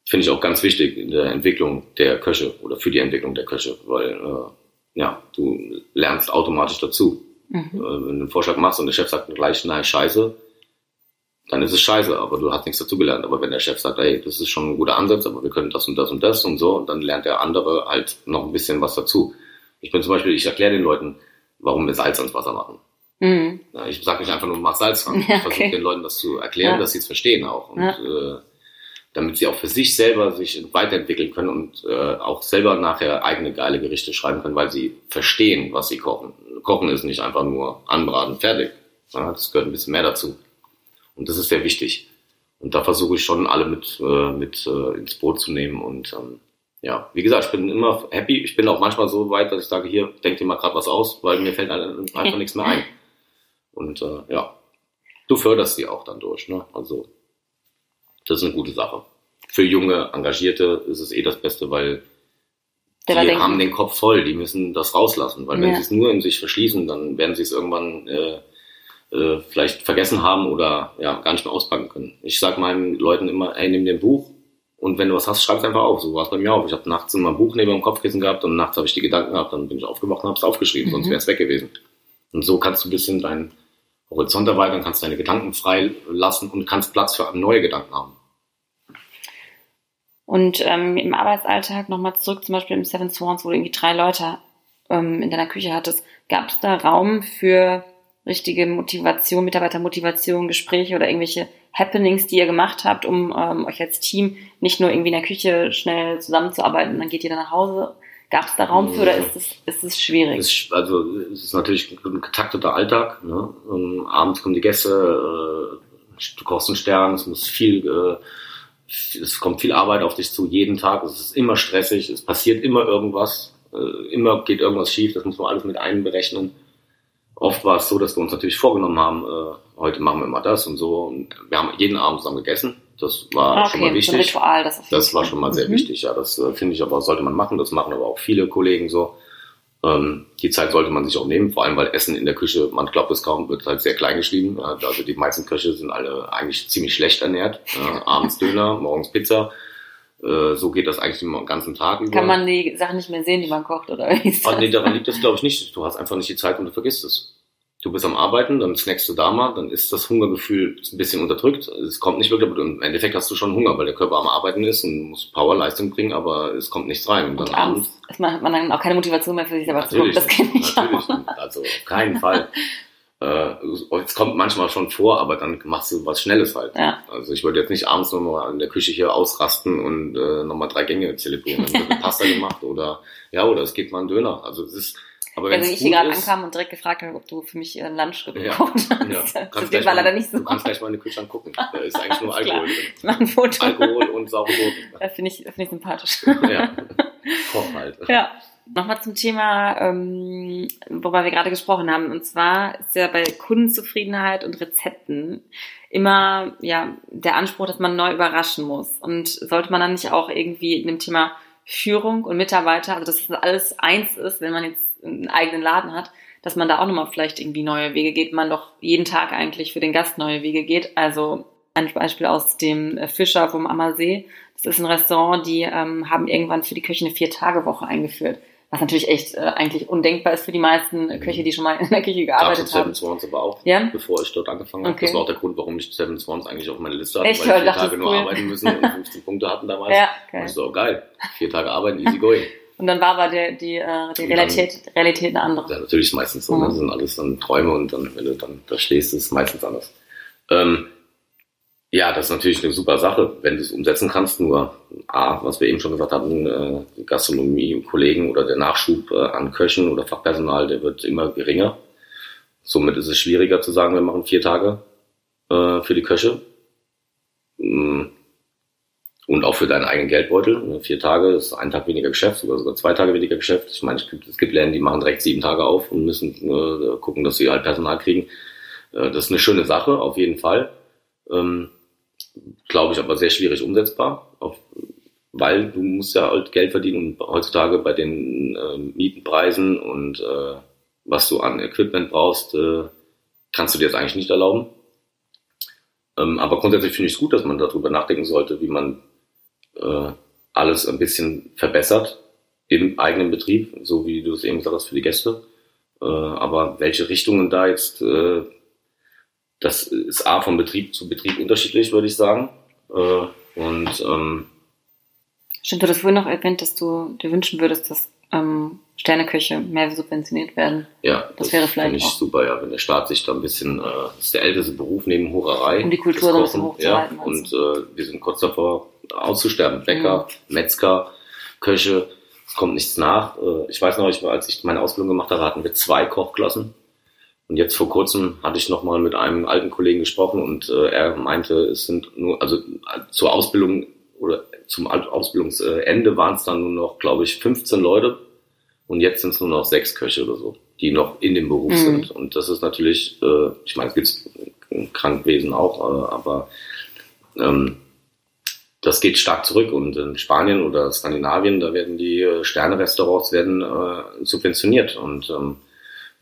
B: finde ich auch ganz wichtig in der Entwicklung der Köche oder für die Entwicklung der Köche, weil äh, ja, du lernst automatisch dazu. Mhm. Äh, wenn du einen Vorschlag machst und der Chef sagt gleich, nein, scheiße, dann ist es scheiße, aber du hast nichts dazu gelernt. Aber wenn der Chef sagt, ey, das ist schon ein guter Ansatz, aber wir können das und das und das und so, und dann lernt der andere halt noch ein bisschen was dazu. Ich bin zum Beispiel, ich erkläre den Leuten, warum wir Salz ans Wasser machen. Mhm. Ich sage nicht einfach nur, mach Salz dran. Ja, okay. Ich versuche den Leuten das zu erklären, ja. dass sie es verstehen auch. Und ja. äh, damit sie auch für sich selber sich weiterentwickeln können und äh, auch selber nachher eigene geile Gerichte schreiben können, weil sie verstehen, was sie kochen. Kochen ist nicht einfach nur anbraten, fertig. Das gehört ein bisschen mehr dazu. Und das ist sehr wichtig. Und da versuche ich schon alle mit, äh, mit äh, ins Boot zu nehmen. Und ähm, ja, wie gesagt, ich bin immer happy. Ich bin auch manchmal so weit, dass ich sage, hier, denk dir mal gerade was aus, weil mir fällt einfach nichts mehr ein. Und äh, ja, du förderst die auch dann durch. Ne? Also das ist eine gute Sache. Für junge Engagierte ist es eh das Beste, weil die haben den Kopf voll, die müssen das rauslassen. Weil wenn ja. sie es nur in sich verschließen, dann werden sie es irgendwann äh, äh, vielleicht vergessen haben oder ja, gar nicht mehr auspacken können. Ich sage meinen Leuten immer, ey, nimm dir ein Buch und wenn du was hast, schreib es einfach auf. So war es bei mir auch. Ich habe nachts immer ein Buch neben dem Kopfkissen gehabt und nachts habe ich die Gedanken gehabt, dann bin ich aufgewacht und habe es aufgeschrieben, mhm. sonst wäre es weg gewesen. Und so kannst du ein bisschen deinen Horizont erweitern, kannst deine Gedanken frei lassen und kannst Platz für neue Gedanken haben.
A: Und ähm, im Arbeitsalltag nochmal zurück, zum Beispiel im Seven Swans, wo du irgendwie drei Leute ähm, in deiner Küche hattest, gab es da Raum für richtige Motivation, Mitarbeitermotivation, Gespräche oder irgendwelche Happenings, die ihr gemacht habt, um ähm, euch als Team nicht nur irgendwie in der Küche schnell zusammenzuarbeiten und dann geht ihr dann nach Hause, Gab es da Raum für oder ist es, ist es schwierig?
B: Es, also es ist natürlich ein getakteter Alltag. Ne? Um, abends kommen die Gäste, äh, du kochst einen Stern, es muss viel, äh, es kommt viel Arbeit auf dich zu jeden Tag. Es ist immer stressig, es passiert immer irgendwas, äh, immer geht irgendwas schief. Das muss man alles mit einberechnen. Oft war es so, dass wir uns natürlich vorgenommen haben, äh, heute machen wir mal das und so. Und wir haben jeden Abend zusammen gegessen. Das war okay, schon mal wichtig. So Ritual, das, das war schon mal sehr mhm. wichtig, ja. Das äh, finde ich aber, sollte man machen. Das machen aber auch viele Kollegen so. Ähm, die Zeit sollte man sich auch nehmen, vor allem weil Essen in der Küche, man glaubt es kaum, wird halt sehr klein geschrieben. Also die meisten Köche sind alle eigentlich ziemlich schlecht ernährt. Ja, abends Döner, morgens Pizza. Äh, so geht das eigentlich den ganzen Tag über.
A: Kann man die Sachen nicht mehr sehen, die man kocht, oder wie
B: ist ah, das? nee, daran liegt das glaube ich nicht. Du hast einfach nicht die Zeit und du vergisst es du bist am Arbeiten, dann snackst du da mal, dann ist das Hungergefühl ein bisschen unterdrückt. Es kommt nicht wirklich, aber im Endeffekt hast du schon Hunger, weil der Körper am Arbeiten ist und muss Powerleistung bringen, aber es kommt nichts rein.
A: Und, und dann abends hat man dann auch keine Motivation mehr für sich selber zu gucken. Das kenne ich natürlich.
B: Auch. Also auf keinen Fall. äh, es kommt manchmal schon vor, aber dann machst du was Schnelles halt. Ja. Also ich wollte jetzt nicht abends nochmal in der Küche hier ausrasten und äh, nochmal drei Gänge zelebrieren. Dann wird Pasta gemacht oder ja, oder es geht mal ein Döner. Also es ist
A: aber wenn ich hier gerade ankam und direkt gefragt habe, ob du für mich einen Lunch gekocht ja, hast. Ja.
B: Das war leider nicht so. Du kannst gleich mal in den Kühlschrank gucken. Da ist eigentlich nur Alkohol drin. Ich mache ein Foto. Alkohol und saure Gurken.
A: Das finde ich, find ich sympathisch. Ja, Koch halt. Ja. Nochmal zum Thema, ähm, worüber wir gerade gesprochen haben. Und zwar ist ja bei Kundenzufriedenheit und Rezepten immer ja der Anspruch, dass man neu überraschen muss. Und sollte man dann nicht auch irgendwie in dem Thema Führung und Mitarbeiter, also dass das alles eins ist, wenn man jetzt einen eigenen Laden hat, dass man da auch nochmal vielleicht irgendwie neue Wege geht, man doch jeden Tag eigentlich für den Gast neue Wege geht. Also ein Beispiel aus dem äh, Fischer vom Ammersee. Das ist ein Restaurant, die ähm, haben irgendwann für die Köche eine Vier-Tage-Woche eingeführt. Was natürlich echt äh, eigentlich undenkbar ist für die meisten Köche, die schon mal in der Küche gearbeitet Gab's haben.
B: Seven Swans aber auch, ja? bevor ich dort angefangen habe. Okay. Das war auch der Grund, warum ich Seven Swans eigentlich auf meiner Liste hatte, echt? weil ich vier Tage nur cool. arbeiten müssen und 15 Punkte hatten damals. Ja, okay. Und ich so, geil, vier Tage arbeiten, easy going.
A: Und dann war aber der, die, äh, die Realität, dann, Realität eine andere.
B: Ja, natürlich ist meistens so. Mhm. Das sind alles dann Träume und dann, wenn du dann da stehst, ist es meistens anders. Ähm, ja, das ist natürlich eine super Sache, wenn du es umsetzen kannst. Nur A, was wir eben schon gesagt hatten, äh, die Gastronomie, Kollegen oder der Nachschub äh, an Köchen oder Fachpersonal, der wird immer geringer. Somit ist es schwieriger zu sagen, wir machen vier Tage äh, für die Köche. Mm, und auch für deinen eigenen Geldbeutel. Vier Tage ist ein Tag weniger Geschäft, oder sogar zwei Tage weniger Geschäft. Ich meine, es gibt, es gibt Läden, die machen direkt sieben Tage auf und müssen äh, gucken, dass sie halt Personal kriegen. Äh, das ist eine schöne Sache, auf jeden Fall. Ähm, Glaube ich aber sehr schwierig umsetzbar, auf, weil du musst ja halt Geld verdienen und heutzutage bei den äh, Mietenpreisen und äh, was du an Equipment brauchst, äh, kannst du dir das eigentlich nicht erlauben. Ähm, aber grundsätzlich finde ich es gut, dass man darüber nachdenken sollte, wie man äh, alles ein bisschen verbessert im eigenen Betrieb, so wie du es eben gesagt hast für die Gäste. Äh, aber welche Richtungen da jetzt, äh, das ist A von Betrieb zu Betrieb unterschiedlich, würde ich sagen. Äh, und ähm,
A: Stimmt, du das vorhin noch erwähnt, dass du dir wünschen würdest, dass ähm, Sterneköche mehr subventioniert werden.
B: Ja,
A: das, das wäre vielleicht
B: finde ich auch. super, ja, wenn der Staat sich da ein bisschen, äh, das ist der älteste Beruf neben Hurerei.
A: Um die Kultur so ein bisschen hochzuhalten.
B: Ja, und äh, wir sind kurz davor auszusterben. Bäcker, mhm. Metzger, Köche, es kommt nichts nach. Äh, ich weiß noch, ich, als ich meine Ausbildung gemacht habe, hatten wir zwei Kochklassen. Und jetzt vor kurzem hatte ich nochmal mit einem alten Kollegen gesprochen und äh, er meinte, es sind nur, also zur Ausbildung oder zum Ausbildungsende waren es dann nur noch, glaube ich, 15 Leute und jetzt sind es nur noch sechs Köche oder so, die noch in dem Beruf mhm. sind. Und das ist natürlich, äh, ich meine, es gibt Krankwesen auch, äh, aber ähm, das geht stark zurück und in Spanien oder Skandinavien, da werden die äh, Sterne-Restaurants werden äh, subventioniert und ähm,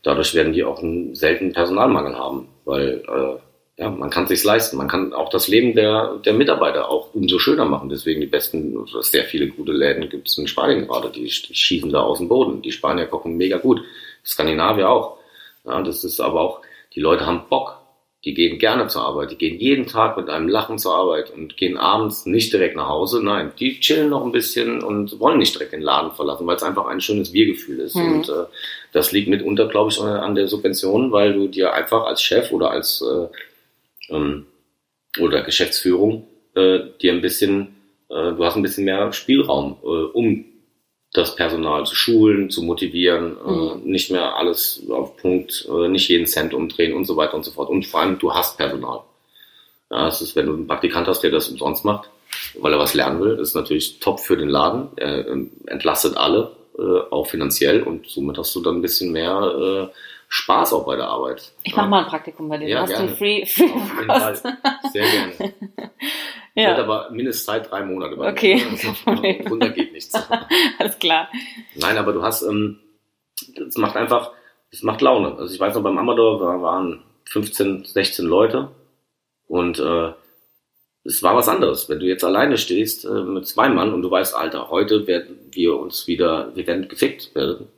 B: dadurch werden die auch einen seltenen Personalmangel haben, weil äh, ja, man kann sich's leisten. Man kann auch das Leben der, der Mitarbeiter auch umso schöner machen. Deswegen die besten, sehr viele gute Läden gibt es in Spanien gerade. Die, die schießen da aus dem Boden. Die Spanier kochen mega gut. Skandinavier auch. Ja, das ist aber auch, die Leute haben Bock. Die gehen gerne zur Arbeit. Die gehen jeden Tag mit einem Lachen zur Arbeit und gehen abends nicht direkt nach Hause. Nein, die chillen noch ein bisschen und wollen nicht direkt den Laden verlassen, weil es einfach ein schönes Wir-Gefühl ist. Mhm. Und äh, das liegt mitunter, glaube ich, an der Subvention, weil du dir einfach als Chef oder als äh, ähm, oder Geschäftsführung äh, dir ein bisschen, äh, du hast ein bisschen mehr Spielraum, äh, um das Personal zu schulen, zu motivieren, äh, mhm. äh, nicht mehr alles auf Punkt, äh, nicht jeden Cent umdrehen und so weiter und so fort. Und vor allem, du hast Personal. Ja, es ist, wenn du einen Praktikant hast, der das umsonst macht, weil er was lernen will, ist natürlich top für den Laden. Er äh, entlastet alle, äh, auch finanziell und somit hast du dann ein bisschen mehr äh, Spaß auch bei der Arbeit.
A: Ich mache mal ein Praktikum bei dir. Ja, Hast gerne. du free, free Auf jeden
B: Fall. Sehr gerne. ja. Wird aber mindestens Zeit drei Monate.
A: Bei okay.
B: Mir. Also, runter geht nichts.
A: Alles klar.
B: Nein, aber du hast, ähm, das macht einfach, es macht Laune. Also ich weiß noch, beim Amador waren 15, 16 Leute und äh, es war was anderes. Wenn du jetzt alleine stehst äh, mit zwei Mann und du weißt, Alter, heute werden wir uns wieder, wir werden gefickt.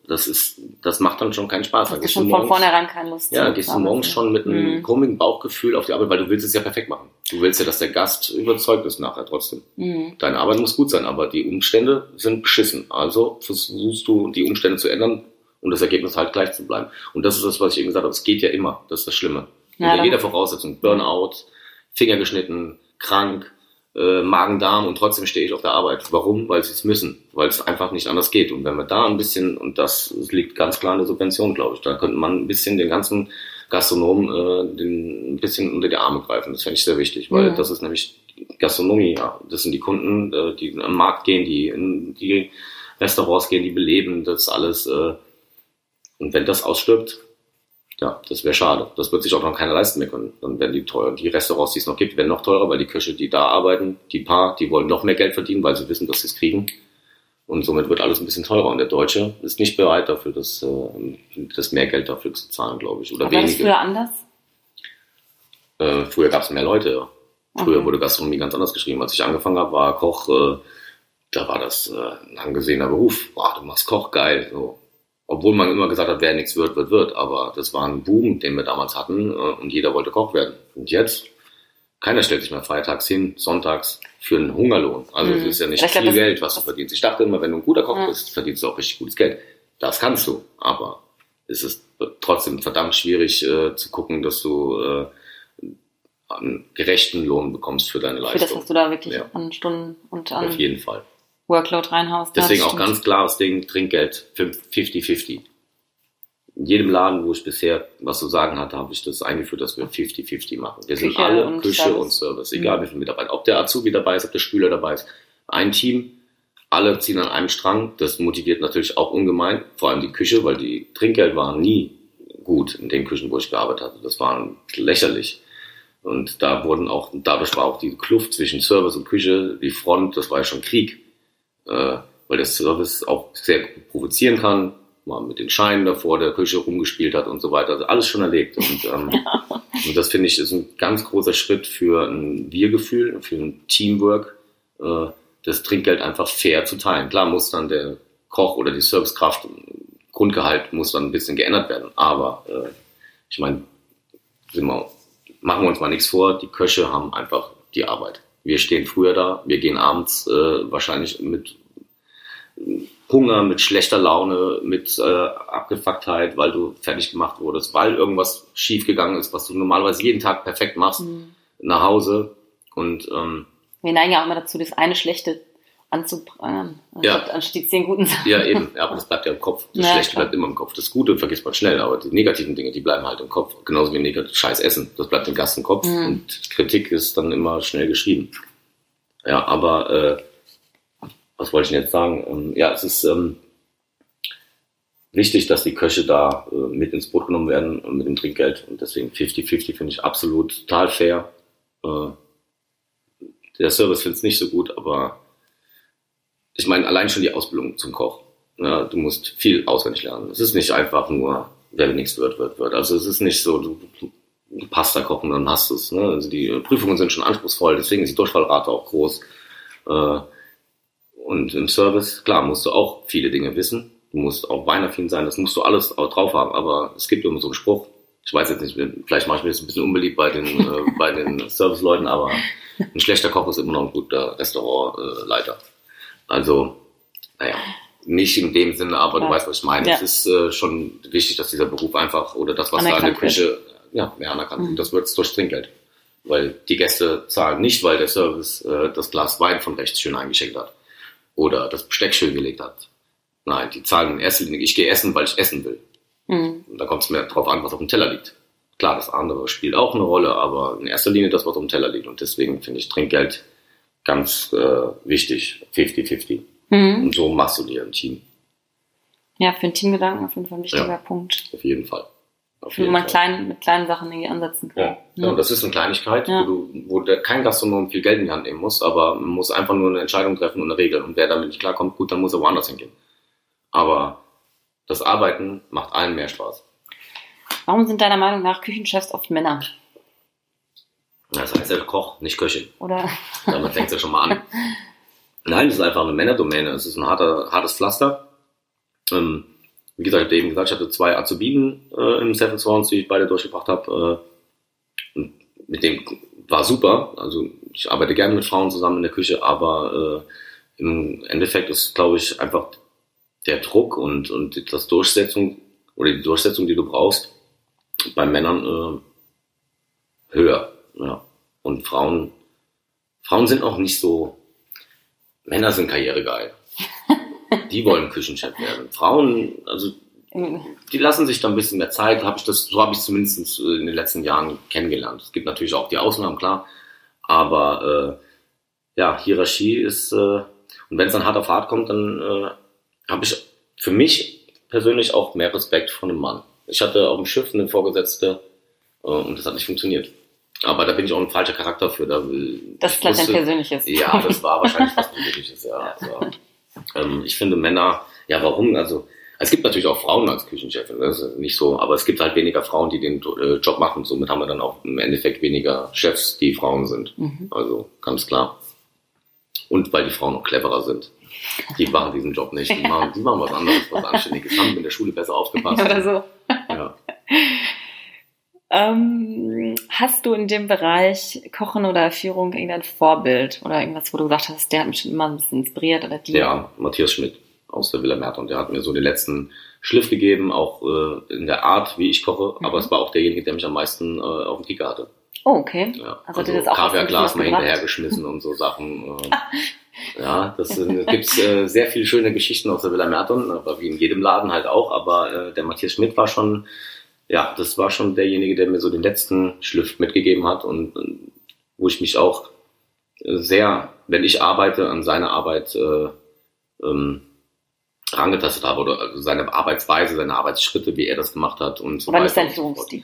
B: Das ist, das macht dann schon keinen Spaß.
A: Hast du schon von vornherein keine Lust.
B: Ja, gehst du morgens schon mit einem mhm. krummigen Bauchgefühl auf die Arbeit, weil du willst es ja perfekt machen. Du willst ja, dass der Gast überzeugt ist nachher trotzdem. Mhm. Deine Arbeit muss gut sein, aber die Umstände sind beschissen. Also versuchst du, die Umstände zu ändern und das Ergebnis halt gleich zu bleiben. Und das ist das, was ich eben gesagt habe. Es geht ja immer. Das ist das Schlimme. Ja, Unter jeder Voraussetzung. Burnout, Finger geschnitten, krank, äh, Magen-Darm und trotzdem stehe ich auf der Arbeit. Warum? Weil sie es müssen, weil es einfach nicht anders geht. Und wenn wir da ein bisschen, und das liegt ganz klar in der Subvention, glaube ich, da könnte man ein bisschen den ganzen Gastronomen äh, den, ein bisschen unter die Arme greifen. Das fände ich sehr wichtig, weil mhm. das ist nämlich Gastronomie, ja. Das sind die Kunden, äh, die am Markt gehen, die in die Restaurants gehen, die beleben, das alles. Äh, und wenn das ausstirbt, ja, das wäre schade. Das wird sich auch noch keiner leisten mehr können. Dann werden die teuer. Die Restaurants, die es noch gibt, werden noch teurer, weil die Köche, die da arbeiten, die paar, die wollen noch mehr Geld verdienen, weil sie wissen, dass sie es kriegen. Und somit wird alles ein bisschen teurer. Und der Deutsche ist nicht bereit dafür, das, äh, das mehr Geld dafür zu zahlen, glaube ich. Oder
A: weniger. War das früher anders?
B: Äh, früher gab es mehr Leute, ja. Früher okay. wurde Gastronomie ganz anders geschrieben. Als ich angefangen habe, war Koch, äh, da war das äh, ein angesehener Beruf. Boah, du machst Koch, geil. So obwohl man immer gesagt hat, wer nichts wird, wird, wird. Aber das war ein Boom, den wir damals hatten äh, und jeder wollte Koch werden. Und jetzt, keiner stellt sich mehr freitags hin, sonntags für einen Hungerlohn. Also es mhm. ist ja nicht viel Geld, was du verdienst. Ich dachte immer, wenn du ein guter Koch ja. bist, verdienst du auch richtig gutes Geld. Das kannst du, aber es ist trotzdem verdammt schwierig äh, zu gucken, dass du äh, einen gerechten Lohn bekommst für deine Leistung. Für
A: das, was du da wirklich ja. an Stunden und an
B: Auf jeden Fall.
A: Workload reinhaust.
B: Deswegen auch ganz klares Ding, Trinkgeld 50-50. In jedem Laden, wo ich bisher was zu sagen hatte, habe ich das eingeführt, dass wir 50-50 machen. Wir sind alle und Küche Service. und Service, egal mhm. wie viele Mitarbeiter. Ob der Azubi dabei ist, ob der Spüler dabei ist. Ein Team, alle ziehen an einem Strang. Das motiviert natürlich auch ungemein, vor allem die Küche, weil die Trinkgeld waren nie gut in den Küchen, wo ich gearbeitet hatte. Das war lächerlich. Und da wurden auch, dadurch war auch die Kluft zwischen Service und Küche, die Front, das war ja schon Krieg äh, weil der Service auch sehr provozieren kann, mal mit den Scheinen davor der Küche rumgespielt hat und so weiter. Also alles schon erlebt. Und, ähm, ja. und das finde ich ist ein ganz großer Schritt für ein Wir-Gefühl, für ein Teamwork, äh, das Trinkgeld einfach fair zu teilen. Klar muss dann der Koch oder die Servicekraft, Grundgehalt muss dann ein bisschen geändert werden. Aber äh, ich meine, machen wir uns mal nichts vor, die Köche haben einfach die Arbeit. Wir stehen früher da, wir gehen abends äh, wahrscheinlich mit Hunger, mit schlechter Laune, mit äh, Abgefucktheit, weil du fertig gemacht wurdest, weil irgendwas schiefgegangen ist, was du normalerweise jeden Tag perfekt machst, mhm. nach Hause. Und ähm,
A: wir neigen ja auch immer dazu, das eine schlechte anzuprangern,
B: ja.
A: anstatt die zehn guten Sachen.
B: Ja, eben. Ja, aber das bleibt ja im Kopf. Das ja, Schlechte klar. bleibt immer im Kopf. Das Gute vergisst man schnell, aber die negativen Dinge, die bleiben halt im Kopf. Genauso wie negativ Scheiß Essen. Das bleibt im Kopf mhm. und Kritik ist dann immer schnell geschrieben. Ja, aber äh, was wollte ich denn jetzt sagen? Ähm, ja, es ist ähm, wichtig, dass die Köche da äh, mit ins Boot genommen werden und mit dem Trinkgeld. Und deswegen 50-50 finde ich absolut total fair. Äh, der Service findet es nicht so gut, aber ich meine, allein schon die Ausbildung zum Koch. Ja, du musst viel auswendig lernen. Es ist nicht einfach nur, wer nichts wird, wird, wird. Also es ist nicht so, du, du Pasta kochen, dann hast du es. Ne? Also die Prüfungen sind schon anspruchsvoll, deswegen ist die Durchfallrate auch groß. Äh, und im Service, klar, musst du auch viele Dinge wissen. Du musst auch weinaffin sein, das musst du alles auch drauf haben. Aber es gibt immer so einen Spruch, ich weiß jetzt nicht, vielleicht mache ich mir das ein bisschen unbeliebt bei den, äh, bei den Serviceleuten, aber ein schlechter Koch ist immer noch ein guter Restaurantleiter. Also, naja, nicht in dem Sinne, aber ja. du weißt, was ich meine. Ja. Es ist äh, schon wichtig, dass dieser Beruf einfach oder das, was da in der Küche ja, mehr anerkannt wird. Mhm. Das wird durch Trinkgeld. Weil die Gäste zahlen nicht, weil der Service äh, das Glas Wein von rechts schön eingeschenkt hat oder das Besteck schön gelegt hat. Nein, die zahlen in erster Linie, ich gehe essen, weil ich essen will. Mhm. Und da kommt es mir drauf an, was auf dem Teller liegt. Klar, das andere spielt auch eine Rolle, aber in erster Linie das, was auf dem Teller liegt. Und deswegen finde ich Trinkgeld ganz äh, wichtig, 50-50. Mhm. Und so machst du dir ein Team.
A: Ja, für einen Teamgedanken auf jeden Fall ein wichtiger ja, Punkt.
B: Auf jeden Fall. Auf
A: wo man klein, mit kleinen Sachen irgendwie ansetzen kann.
B: Ja, ja. und das ist eine Kleinigkeit, ja. wo, du, wo der, kein Gastronom viel Geld in die Hand nehmen muss, aber man muss einfach nur eine Entscheidung treffen und eine Regel. Und wer damit nicht klarkommt, gut, dann muss er woanders hingehen. Aber das Arbeiten macht allen mehr Spaß.
A: Warum sind deiner Meinung nach Küchenchefs oft Männer?
B: Das heißt ja Koch, nicht Köchin.
A: Oder?
B: Damit fängt es ja schon mal an. Nein, es ist einfach eine Männerdomäne. Es ist ein harter, hartes Pflaster. Ähm, wie gesagt, ich habe eben gesagt, ich hatte zwei Azubinen äh, im Seven Swans, die ich beide durchgebracht habe. Äh, und mit dem war super. Also ich arbeite gerne mit Frauen zusammen in der Küche, aber äh, im Endeffekt ist, glaube ich, einfach der Druck und, und das Durchsetzung oder die Durchsetzung, die du brauchst, bei Männern äh, höher. Ja. Und Frauen, Frauen sind auch nicht so, Männer sind karrieregeil. Die wollen Küchenchef werden. Frauen, also die lassen sich da ein bisschen mehr Zeit, habe ich das, so habe ich zumindest in den letzten Jahren kennengelernt. Es gibt natürlich auch die Ausnahmen, klar, aber äh, ja, Hierarchie ist, äh, und wenn es dann hart auf hart kommt, dann äh, habe ich für mich persönlich auch mehr Respekt vor einem Mann. Ich hatte auf dem Schiff eine Vorgesetzte äh, und das hat nicht funktioniert. Aber da bin ich auch ein falscher Charakter für. Da,
A: das ist vielleicht ein persönliches.
B: Ja, das war wahrscheinlich was persönliches, ja. Also, ähm, ich finde Männer, ja warum? Also es gibt natürlich auch Frauen als Küchenchefin, das ist nicht so, aber es gibt halt weniger Frauen, die den äh, Job machen. Somit haben wir dann auch im Endeffekt weniger Chefs, die Frauen sind. Mhm. Also ganz klar. Und weil die Frauen noch cleverer sind. Die machen diesen Job nicht. Die machen, die machen was anderes, was Anständiges. Haben in der Schule besser aufgepasst.
A: Oder so. Ja. Ähm, hast du in dem Bereich Kochen oder Führung irgendein Vorbild oder irgendwas, wo du gesagt hast, der hat mich schon immer ein bisschen inspiriert oder die?
B: Ja, Matthias Schmidt aus der Villa Merton. Der hat mir so den letzten Schliff gegeben, auch äh, in der Art, wie ich koche. Mhm. Aber es war auch derjenige, der mich am meisten äh, auf dem Kicker hatte.
A: Oh, okay.
B: Ja, also, also das auch Kaviarglas mal hinterhergeschmissen und so Sachen. Äh, ja, das äh, gibt's äh, sehr viele schöne Geschichten aus der Villa Merton, aber wie in jedem Laden halt auch. Aber äh, der Matthias Schmidt war schon ja, das war schon derjenige, der mir so den letzten Schliff mitgegeben hat und, und wo ich mich auch sehr, wenn ich arbeite, an seine Arbeit äh, ähm, rangetastet habe oder seine Arbeitsweise, seine Arbeitsschritte, wie er das gemacht hat und so
A: Aber weiter. Aber nicht sein Führungsstil.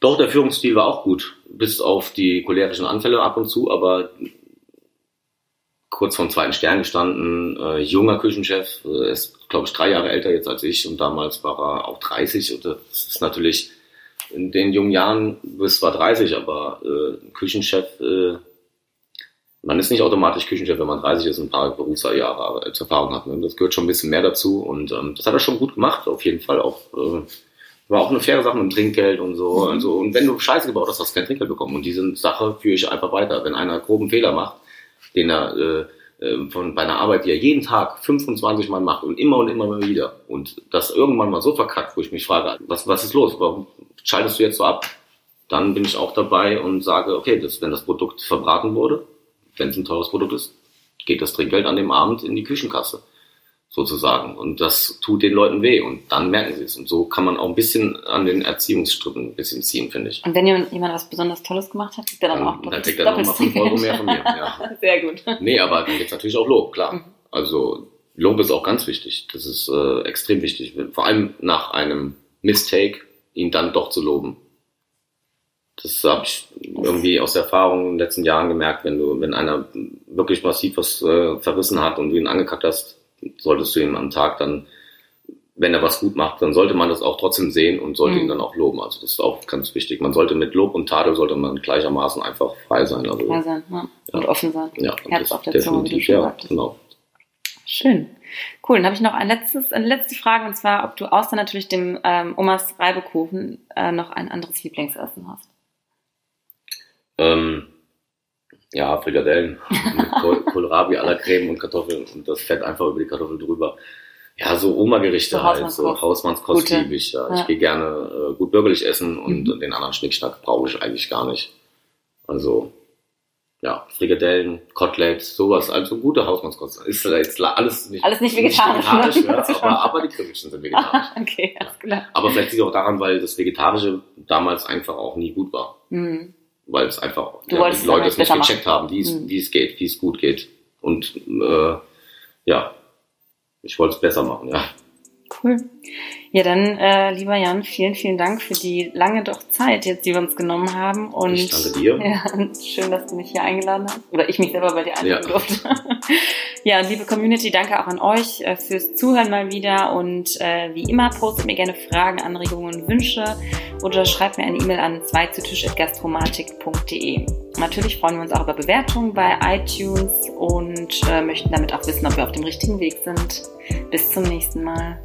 B: Doch, der Führungsstil war auch gut, bis auf die cholerischen Anfälle ab und zu, aber kurz vom zweiten Stern gestanden, äh, junger Küchenchef, äh, ist, glaube ich, drei Jahre älter jetzt als ich und damals war er auch 30 und das ist natürlich in den jungen Jahren, du bist zwar 30, aber äh, Küchenchef, äh, man ist nicht automatisch Küchenchef, wenn man 30 ist und ein paar Berufsjahre Erfahrung hat. Ne? Das gehört schon ein bisschen mehr dazu und ähm, das hat er schon gut gemacht, auf jeden Fall auch. Äh, war auch eine faire Sache mit dem Trinkgeld und so. Mhm. Also, und wenn du Scheiße gebaut hast, hast du kein Trinkgeld bekommen. Und diese Sache führe ich einfach weiter. Wenn einer groben Fehler macht, den er äh, äh, von bei einer Arbeit, die er jeden Tag 25 Mal macht und immer und immer wieder und das irgendwann mal so verkackt, wo ich mich frage, was, was ist los? Warum schaltest du jetzt so ab? Dann bin ich auch dabei und sage, okay, das, wenn das Produkt verbraten wurde, wenn es ein teures Produkt ist, geht das Trinkgeld an dem Abend in die Küchenkasse sozusagen. Und das tut den Leuten weh und dann merken sie es. Und so kann man auch ein bisschen an den Erziehungsstrippen ein bisschen ziehen, finde ich.
A: Und wenn jemand, was besonders Tolles gemacht hat, kriegt er dann, dann auch
B: Dann kriegt er nochmal 5 Euro mehr von mir. Ja.
A: Sehr gut.
B: Nee, aber dann gibt's natürlich auch Lob, klar. Mhm. Also Lob ist auch ganz wichtig. Das ist äh, extrem wichtig. Vor allem nach einem Mistake, ihn dann doch zu loben. Das habe ich irgendwie aus Erfahrung in den letzten Jahren gemerkt, wenn du, wenn einer wirklich massiv was äh, verrissen hat und du ihn angekackt hast, solltest du ihm am Tag dann, wenn er was gut macht, dann sollte man das auch trotzdem sehen und sollte mhm. ihn dann auch loben. Also das ist auch ganz wichtig. Man sollte mit Lob und Tadel sollte man gleichermaßen einfach frei sein. Also,
A: frei sein, ja. Und offen sein.
B: Ja, Herz auf der Zunge, ja, genau.
A: Schön. Cool. Dann habe ich noch ein letztes, eine letzte Frage und zwar, ob du außer natürlich dem ähm, Omas Reibekuchen äh, noch ein anderes Lieblingsessen hast.
B: Ähm, ja, Frikadellen mit Kohlrabi à la Creme und Kartoffeln und das Fett einfach über die Kartoffeln drüber. Ja, so Oma-Gerichte so halt, so Hausmannskost liebe ich. Ja. ja. Ich gehe gerne äh, gut bürgerlich essen und mhm. den anderen Schnickschnack brauche ich eigentlich gar nicht. Also, ja, Frikadellen, Koteletts, sowas, also gute Hausmannskost. Ist jetzt alles nicht,
A: alles nicht vegetarisch,
B: nicht vegetarisch ja, aber, aber die Kribbelchen sind vegetarisch.
A: okay, alles klar.
B: Aber vielleicht liegt es auch daran, weil das Vegetarische damals einfach auch nie gut war. Mhm weil es einfach ja, die Leute es nicht gecheckt machen. haben, wie es, mhm. wie es geht, wie es gut geht. Und äh, ja, ich wollte es besser machen, ja.
A: Cool. Ja, dann, äh, lieber Jan, vielen, vielen Dank für die lange doch Zeit jetzt, die wir uns genommen haben. Und
B: ich danke dir.
A: Ja, schön, dass du mich hier eingeladen hast. Oder ich mich selber bei dir einladen ja. durfte. ja, liebe Community, danke auch an euch äh, fürs Zuhören mal wieder. Und äh, wie immer, postet mir gerne Fragen, Anregungen und Wünsche oder schreibt mir eine E-Mail an zweizutisch.gastromatik.de. Natürlich freuen wir uns auch über Bewertungen bei iTunes und äh, möchten damit auch wissen, ob wir auf dem richtigen Weg sind. Bis zum nächsten Mal.